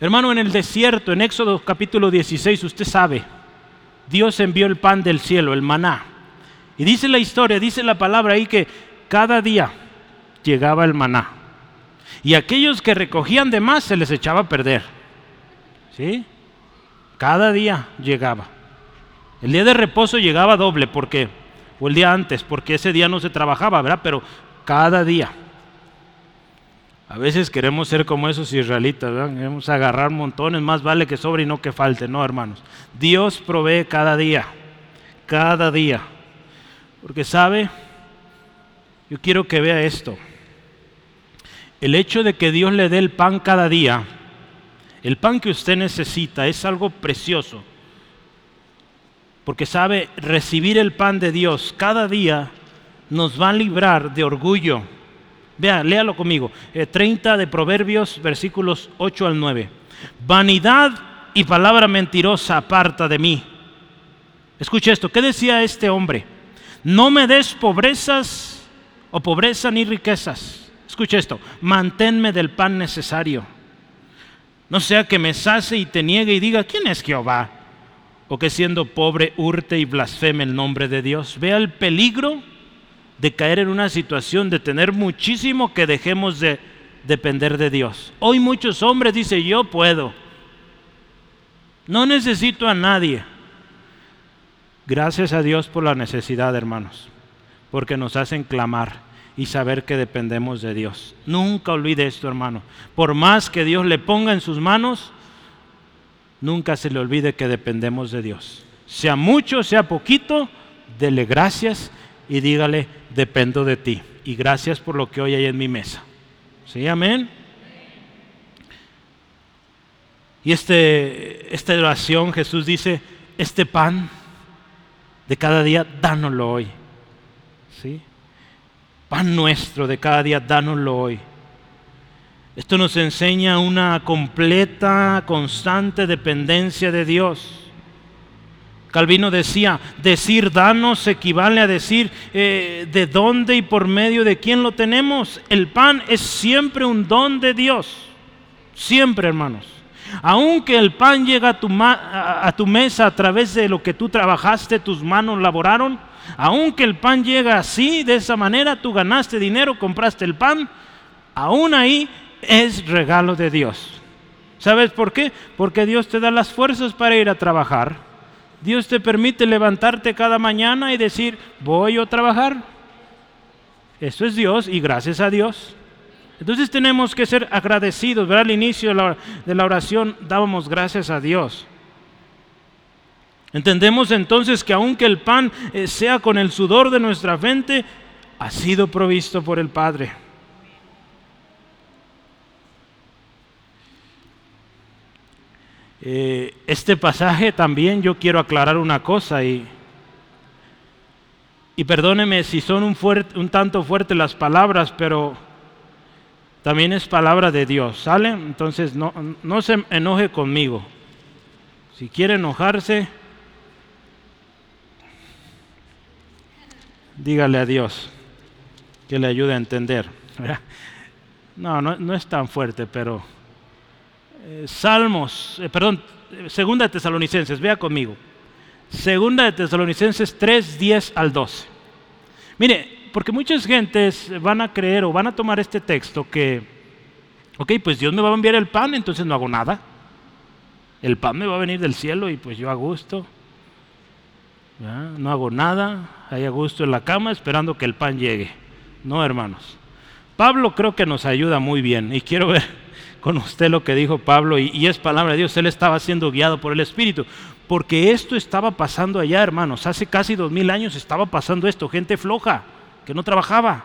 Hermano, en el desierto, en Éxodo capítulo 16, usted sabe, Dios envió el pan del cielo, el maná. Y dice la historia, dice la palabra ahí que cada día llegaba el maná y aquellos que recogían de más se les echaba a perder. ¿Sí? Cada día llegaba. El día de reposo llegaba doble, porque O el día antes, porque ese día no se trabajaba, ¿verdad? Pero cada día. A veces queremos ser como esos israelitas, ¿verdad? Queremos agarrar montones, más vale que sobre y no que falte, no, hermanos. Dios provee cada día, cada día. Porque sabe, yo quiero que vea esto el hecho de que Dios le dé el pan cada día, el pan que usted necesita, es algo precioso. Porque sabe, recibir el pan de Dios cada día nos va a librar de orgullo. Vea, léalo conmigo. 30 eh, de Proverbios, versículos 8 al 9. Vanidad y palabra mentirosa aparta de mí. Escuche esto, ¿qué decía este hombre? No me des pobrezas o pobreza ni riquezas Escucha esto, manténme del pan necesario. No sea que me sace y te niegue y diga, ¿quién es Jehová? O que siendo pobre hurte y blasfeme el nombre de Dios. Vea el peligro de caer en una situación de tener muchísimo que dejemos de depender de Dios. Hoy muchos hombres dicen, yo puedo. No necesito a nadie. Gracias a Dios por la necesidad, hermanos, porque nos hacen clamar y saber que dependemos de Dios. Nunca olvide esto, hermano. Por más que Dios le ponga en sus manos, nunca se le olvide que dependemos de Dios. Sea mucho, sea poquito, dele gracias y dígale, dependo de ti. Y gracias por lo que hoy hay en mi mesa. ¿Sí? Amén. Y este, esta oración Jesús dice, este pan de cada día, dánoslo hoy. ¿Sí? Pan nuestro de cada día, dánoslo hoy. Esto nos enseña una completa, constante dependencia de Dios. Calvino decía, decir danos equivale a decir eh, de dónde y por medio de quién lo tenemos. El pan es siempre un don de Dios. Siempre, hermanos. Aunque el pan llega a tu, a tu mesa a través de lo que tú trabajaste, tus manos laboraron, aunque el pan llega así, de esa manera, tú ganaste dinero, compraste el pan, aún ahí es regalo de Dios. ¿Sabes por qué? Porque Dios te da las fuerzas para ir a trabajar. Dios te permite levantarte cada mañana y decir, voy a trabajar. Eso es Dios y gracias a Dios. Entonces tenemos que ser agradecidos. ¿verdad? Al inicio de la oración dábamos gracias a Dios. Entendemos entonces que aunque el pan eh, sea con el sudor de nuestra frente, ha sido provisto por el Padre. Eh, este pasaje también yo quiero aclarar una cosa y, y perdóneme si son un, tanto fuertes las palabras, pero también es palabra de Dios, ¿sale? Entonces no, no se enoje conmigo. Si quiere enojarse, dígale a Dios. que le ayude a entender. No, no, es tan fuerte, pero eh, Salmos, eh, perdón, Segunda de Tesalonicenses, vea conmigo. Segunda de Tesalonicenses 3, 10 al 12. Mire, porque muchas gentes van a creer o van a tomar este texto que, ok, pues Dios me va a enviar el pan, entonces no hago nada. El pan me va a venir del cielo y pues yo a gusto. No hago nada, ahí a gusto en la cama esperando que el pan llegue. No, hermanos. Pablo creo que nos ayuda muy bien y quiero ver con usted lo que dijo Pablo y, es palabra de Dios. Él estaba siendo guiado por el Espíritu porque esto estaba pasando allá, hermanos. Hace casi dos mil años estaba pasando esto. Gente floja que no trabajaba.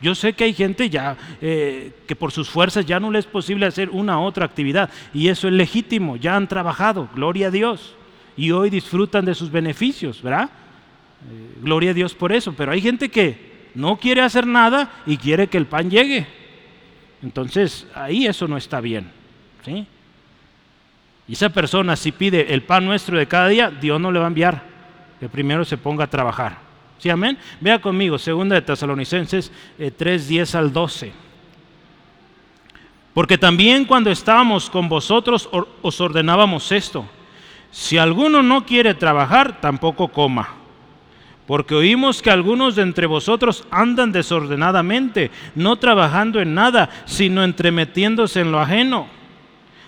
Yo sé que hay gente ya eh, que por sus fuerzas ya no le es posible hacer una otra actividad y eso es legítimo. Ya han trabajado, gloria a Dios y hoy disfrutan de sus beneficios, ¿verdad? Eh, gloria a Dios por eso, pero hay gente que no quiere hacer nada y quiere que el pan llegue. Entonces, ahí eso no está bien, ¿sí? Y esa persona si pide el pan nuestro de cada día, Dios no le va a enviar, que primero se ponga a trabajar. ¿Sí, amén? Vea conmigo, segunda de Tesalonicenses 3, eh, 10 al 12. Porque también cuando estábamos con vosotros os ordenábamos esto si alguno no quiere trabajar, tampoco coma. Porque oímos que algunos de entre vosotros andan desordenadamente, no trabajando en nada, sino entremetiéndose en lo ajeno.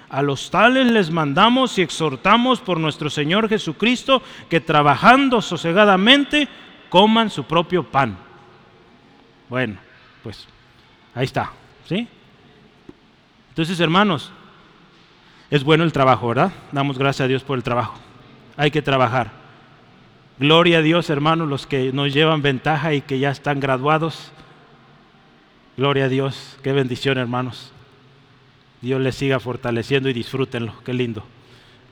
A los tales les mandamos y exhortamos por nuestro Señor Jesucristo que trabajando sosegadamente coman su propio pan. Bueno, pues ahí está, ¿sí? Entonces, hermanos, es bueno el trabajo, ¿verdad? Damos gracias a Dios por el trabajo. Hay que trabajar. Gloria a Dios, hermanos, los que nos llevan ventaja y que ya están graduados. Gloria a Dios. Qué bendición, hermanos. Dios les siga fortaleciendo y disfrútenlo. Qué lindo.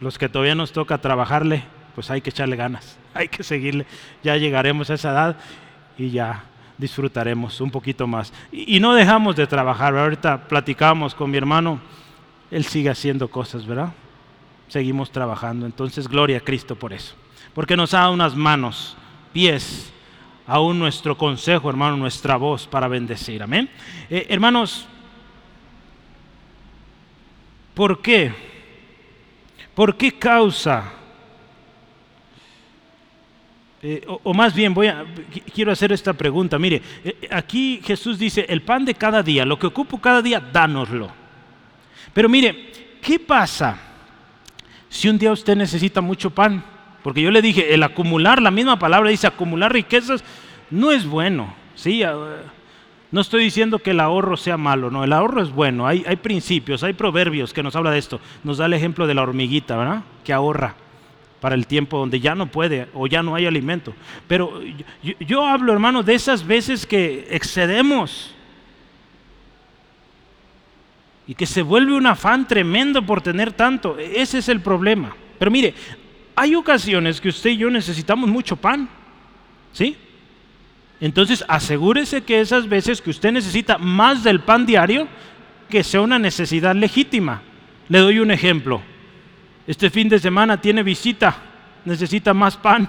Los que todavía nos toca trabajarle, pues hay que echarle ganas. Hay que seguirle. Ya llegaremos a esa edad y ya disfrutaremos un poquito más. Y, no dejamos de trabajar. Ahorita platicamos con mi hermano él sigue haciendo cosas, ¿verdad? Seguimos trabajando. Entonces, gloria a Cristo por eso. Porque nos ha unas manos, pies, aún nuestro consejo, hermano, nuestra voz para bendecir. Amén. Eh, hermanos, ¿por qué? ¿Por qué causa? Eh, o, más bien, voy a, quiero hacer esta pregunta. Mire, eh, aquí Jesús dice, el pan de cada día, lo que ocupo cada día, dánoslo. Pero mire, ¿qué pasa si un día usted necesita mucho pan? Porque yo le dije, el acumular, la misma palabra dice acumular riquezas, no es bueno. ¿sí? Ah, no estoy diciendo que el ahorro sea malo, no, el ahorro es bueno. Hay, hay principios, hay proverbios que nos habla de esto. Nos da el ejemplo de la hormiguita, ¿verdad? Que ahorra para el tiempo donde ya no puede o ya no hay alimento. Pero yo, yo hablo, hermano, de esas veces que excedemos y que se vuelve un afán tremendo por tener tanto. Ese es el problema. Pero mire, hay ocasiones que usted y yo necesitamos mucho pan, ¿sí? Entonces asegúrese que esas veces que usted necesita más del pan diario, que sea una necesidad legítima. Le doy un ejemplo. Este fin de semana tiene visita, necesita más pan.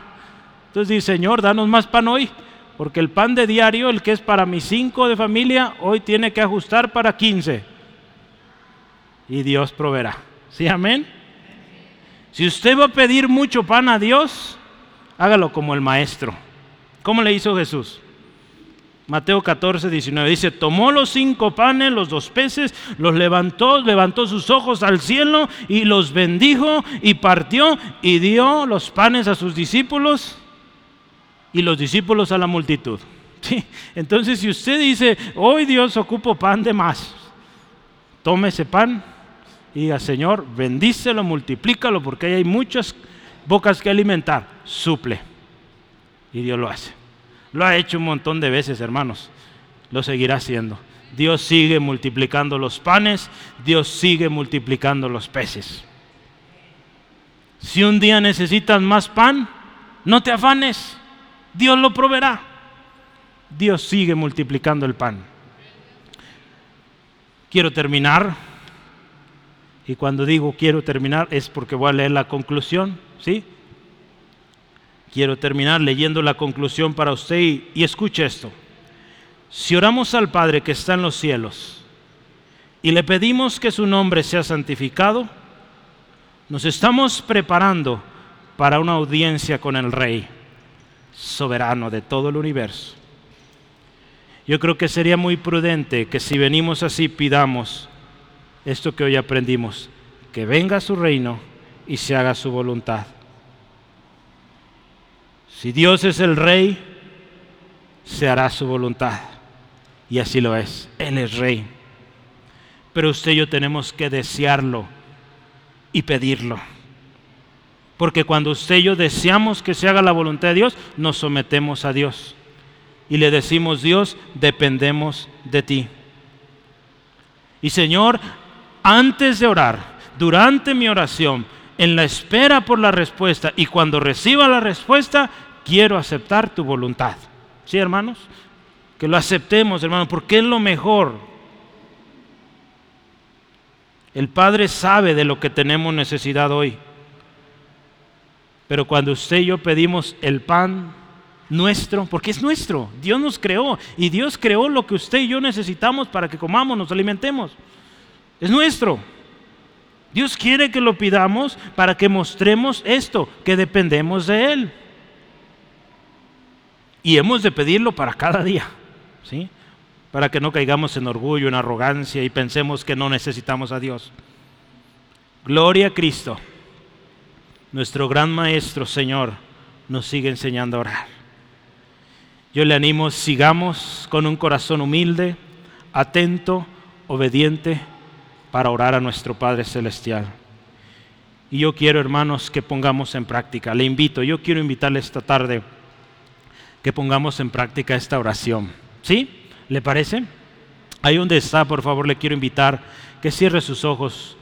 Entonces dice, Señor, danos más pan hoy, porque el pan de diario, el que es para mis cinco de familia, hoy tiene que ajustar para quince y Dios proveerá. ¿Sí, amén? Si usted va a pedir mucho pan a Dios, hágalo como el maestro. ¿Cómo le hizo Jesús? Mateo 14, 19 dice, tomó los cinco panes, los dos peces, los levantó, levantó sus ojos al cielo y los bendijo y partió y dio los panes a sus discípulos y los discípulos a la multitud. Entonces si usted dice, hoy Dios ocupo pan de más, tome ese pan y diga, Señor, bendícelo, multiplícalo, porque hay muchas bocas que alimentar. Suple. Y Dios lo hace. Lo ha hecho un montón de veces, hermanos. Lo seguirá haciendo. Dios sigue multiplicando los panes, Dios sigue multiplicando los peces. Si un día necesitas más pan, no te afanes, Dios lo proveerá. Dios sigue multiplicando el pan. Quiero terminar y cuando digo quiero terminar es porque voy a leer la conclusión, ¿sí? Quiero terminar leyendo la conclusión para usted y, escuche esto. Si oramos al Padre que está en los cielos y le pedimos que su nombre sea santificado, nos estamos preparando para una audiencia con el Rey, soberano de todo el universo. Yo creo que sería muy prudente que si venimos así pidamos esto que hoy aprendimos, que venga su reino y se haga su voluntad. Si Dios es el rey, se hará su voluntad. Y así lo es. Él es rey. Pero usted y yo tenemos que desearlo y pedirlo. Porque cuando usted y yo deseamos que se haga la voluntad de Dios, nos sometemos a Dios. Y le decimos, Dios, dependemos de ti. Y Señor, antes de orar, durante mi oración, en la espera por la respuesta y cuando reciba la respuesta, quiero aceptar tu voluntad. ¿Sí, hermanos? Que lo aceptemos, hermanos, porque es lo mejor. El Padre sabe de lo que tenemos necesidad hoy. Pero cuando usted y yo pedimos el pan nuestro, porque es nuestro, Dios nos creó y Dios creó lo que usted y yo necesitamos para que comamos, nos alimentemos. Es nuestro. Dios quiere que lo pidamos para que mostremos esto, que dependemos de Él. Y hemos de pedirlo para cada día, ¿sí? Para que no caigamos en orgullo, en arrogancia y pensemos que no necesitamos a Dios. Gloria a Cristo. Nuestro gran Maestro, Señor, nos sigue enseñando a orar. Yo le animo, sigamos con un corazón humilde, atento, obediente, para orar a nuestro Padre Celestial. Y yo quiero, hermanos, que pongamos en práctica. Le invito, yo quiero invitarle esta tarde que pongamos en práctica esta oración. ¿Sí? ¿Le parece? Ahí donde está, por favor, le quiero invitar que cierre sus ojos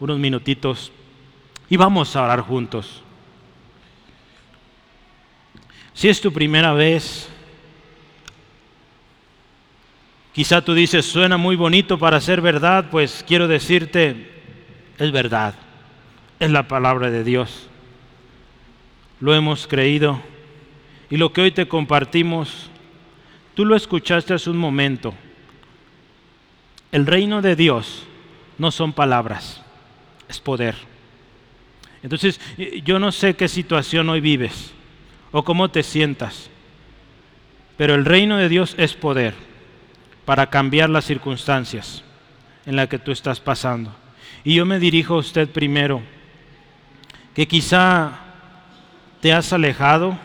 unos minutitos y vamos a orar juntos. Si es tu primera vez, quizá tú dices, suena muy bonito para ser verdad, pues quiero decirte, es verdad, es la palabra de Dios. Lo hemos creído y lo que hoy te compartimos, tú lo escuchaste hace un momento. El reino de Dios no son palabras, es poder. Entonces, yo no sé qué situación hoy vives o cómo te sientas, pero el reino de Dios es poder para cambiar las circunstancias en las que tú estás pasando. Y yo me dirijo a usted primero, que quizá te has alejado,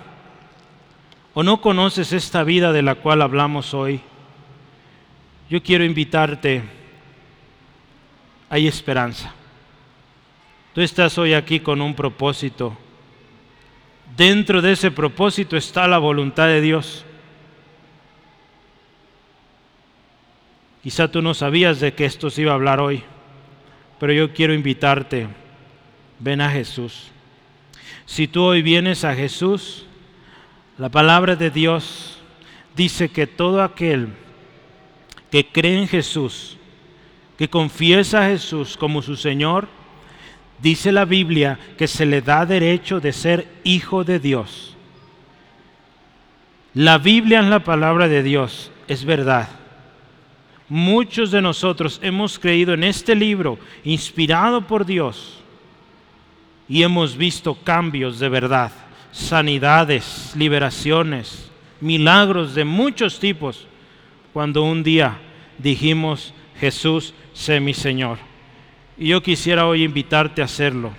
o no conoces esta vida de la cual hablamos hoy, yo quiero invitarte, hay esperanza. Tú estás hoy aquí con un propósito. Dentro de ese propósito está la voluntad de Dios. Quizá tú no sabías de que esto se iba a hablar hoy, pero yo quiero invitarte, ven a Jesús. Si tú hoy vienes a Jesús, la palabra de Dios dice que todo aquel que cree en Jesús, que confiesa a Jesús como su Señor, dice la Biblia que se le da derecho de ser hijo de Dios. La Biblia es la palabra de Dios, es verdad. Muchos de nosotros hemos creído en este libro inspirado por Dios y hemos visto cambios de verdad sanidades, liberaciones, milagros de muchos tipos, cuando un día dijimos, Jesús, sé mi Señor. Y yo quisiera hoy invitarte a hacerlo.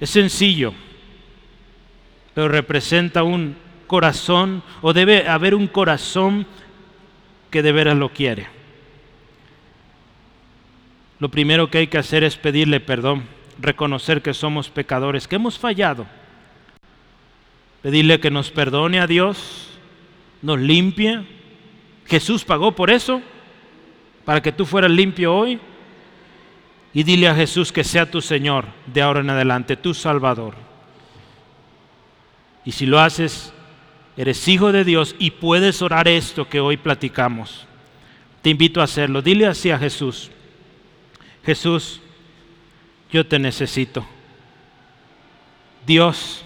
Es sencillo, pero representa un corazón, o debe haber un corazón que de veras lo quiere. Lo primero que hay que hacer es pedirle perdón, reconocer que somos pecadores, que hemos fallado pedirle que nos perdone a Dios, nos limpie. Jesús pagó por eso, para que tú fueras limpio hoy. Y dile a Jesús que sea tu Señor de ahora en adelante, tu Salvador. Y si lo haces, eres hijo de Dios y puedes orar esto que hoy platicamos. Te invito a hacerlo. Dile así a Jesús. Jesús, yo te necesito. Dios,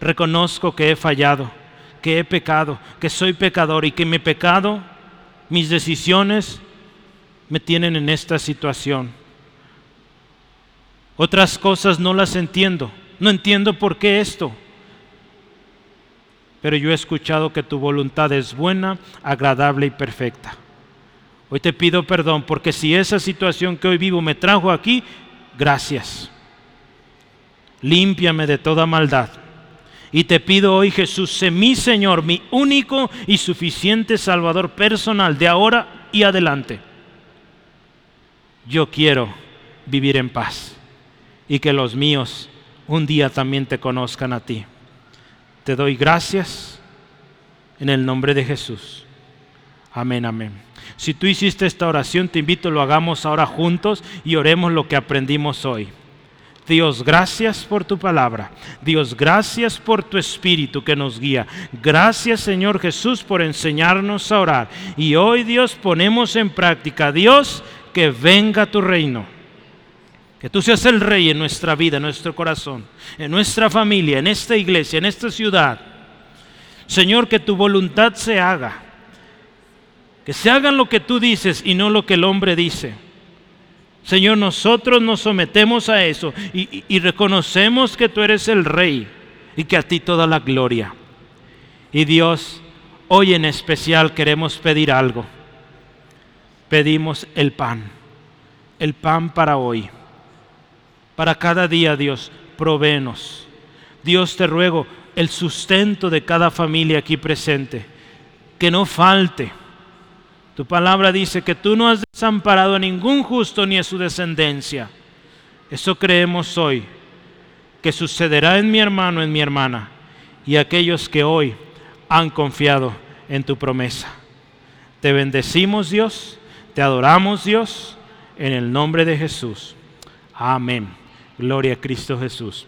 reconozco que he fallado, que he pecado, que soy pecador y que mi pecado, mis decisiones me tienen en esta situación. Otras cosas no las entiendo. No entiendo por qué esto. Pero yo he escuchado que tu voluntad es buena, agradable y perfecta. Hoy te pido perdón porque si esa situación que hoy vivo me trajo aquí, gracias. Límpiame de toda maldad. Y te pido hoy, Jesús, sé mi Señor, mi único y suficiente Salvador personal de ahora y adelante. Yo quiero vivir en paz y que los míos un día también te conozcan a ti. Te doy gracias en el nombre de Jesús. Amén, amén. Si tú hiciste esta oración, te invito, lo hagamos ahora juntos y oremos lo que aprendimos hoy. Dios, gracias por tu palabra. Dios, gracias por tu espíritu que nos guía. Gracias, Señor Jesús, por enseñarnos a orar. Y hoy, Dios, ponemos en práctica, Dios, que venga tu reino. Que tú seas el rey en nuestra vida, en nuestro corazón, en nuestra familia, en esta iglesia, en esta ciudad. Señor, que tu voluntad se haga. Que se haga lo que tú dices y no lo que el hombre dice. Señor, nosotros nos sometemos a eso y, y, reconocemos que tú eres el rey y que a ti toda la gloria. Y Dios, hoy en especial queremos pedir algo. Pedimos el pan, el pan para hoy para cada día, Dios, provéenos. Dios, te ruego el sustento de cada familia aquí presente, que no falte. Tu palabra dice que tú no has desamparado a ningún justo ni a su descendencia. Eso creemos hoy, que sucederá en mi hermano, en mi hermana, y aquellos que hoy han confiado en tu promesa. Te bendecimos Dios, te adoramos Dios, en el nombre de Jesús. Amén. Gloria a Cristo Jesús.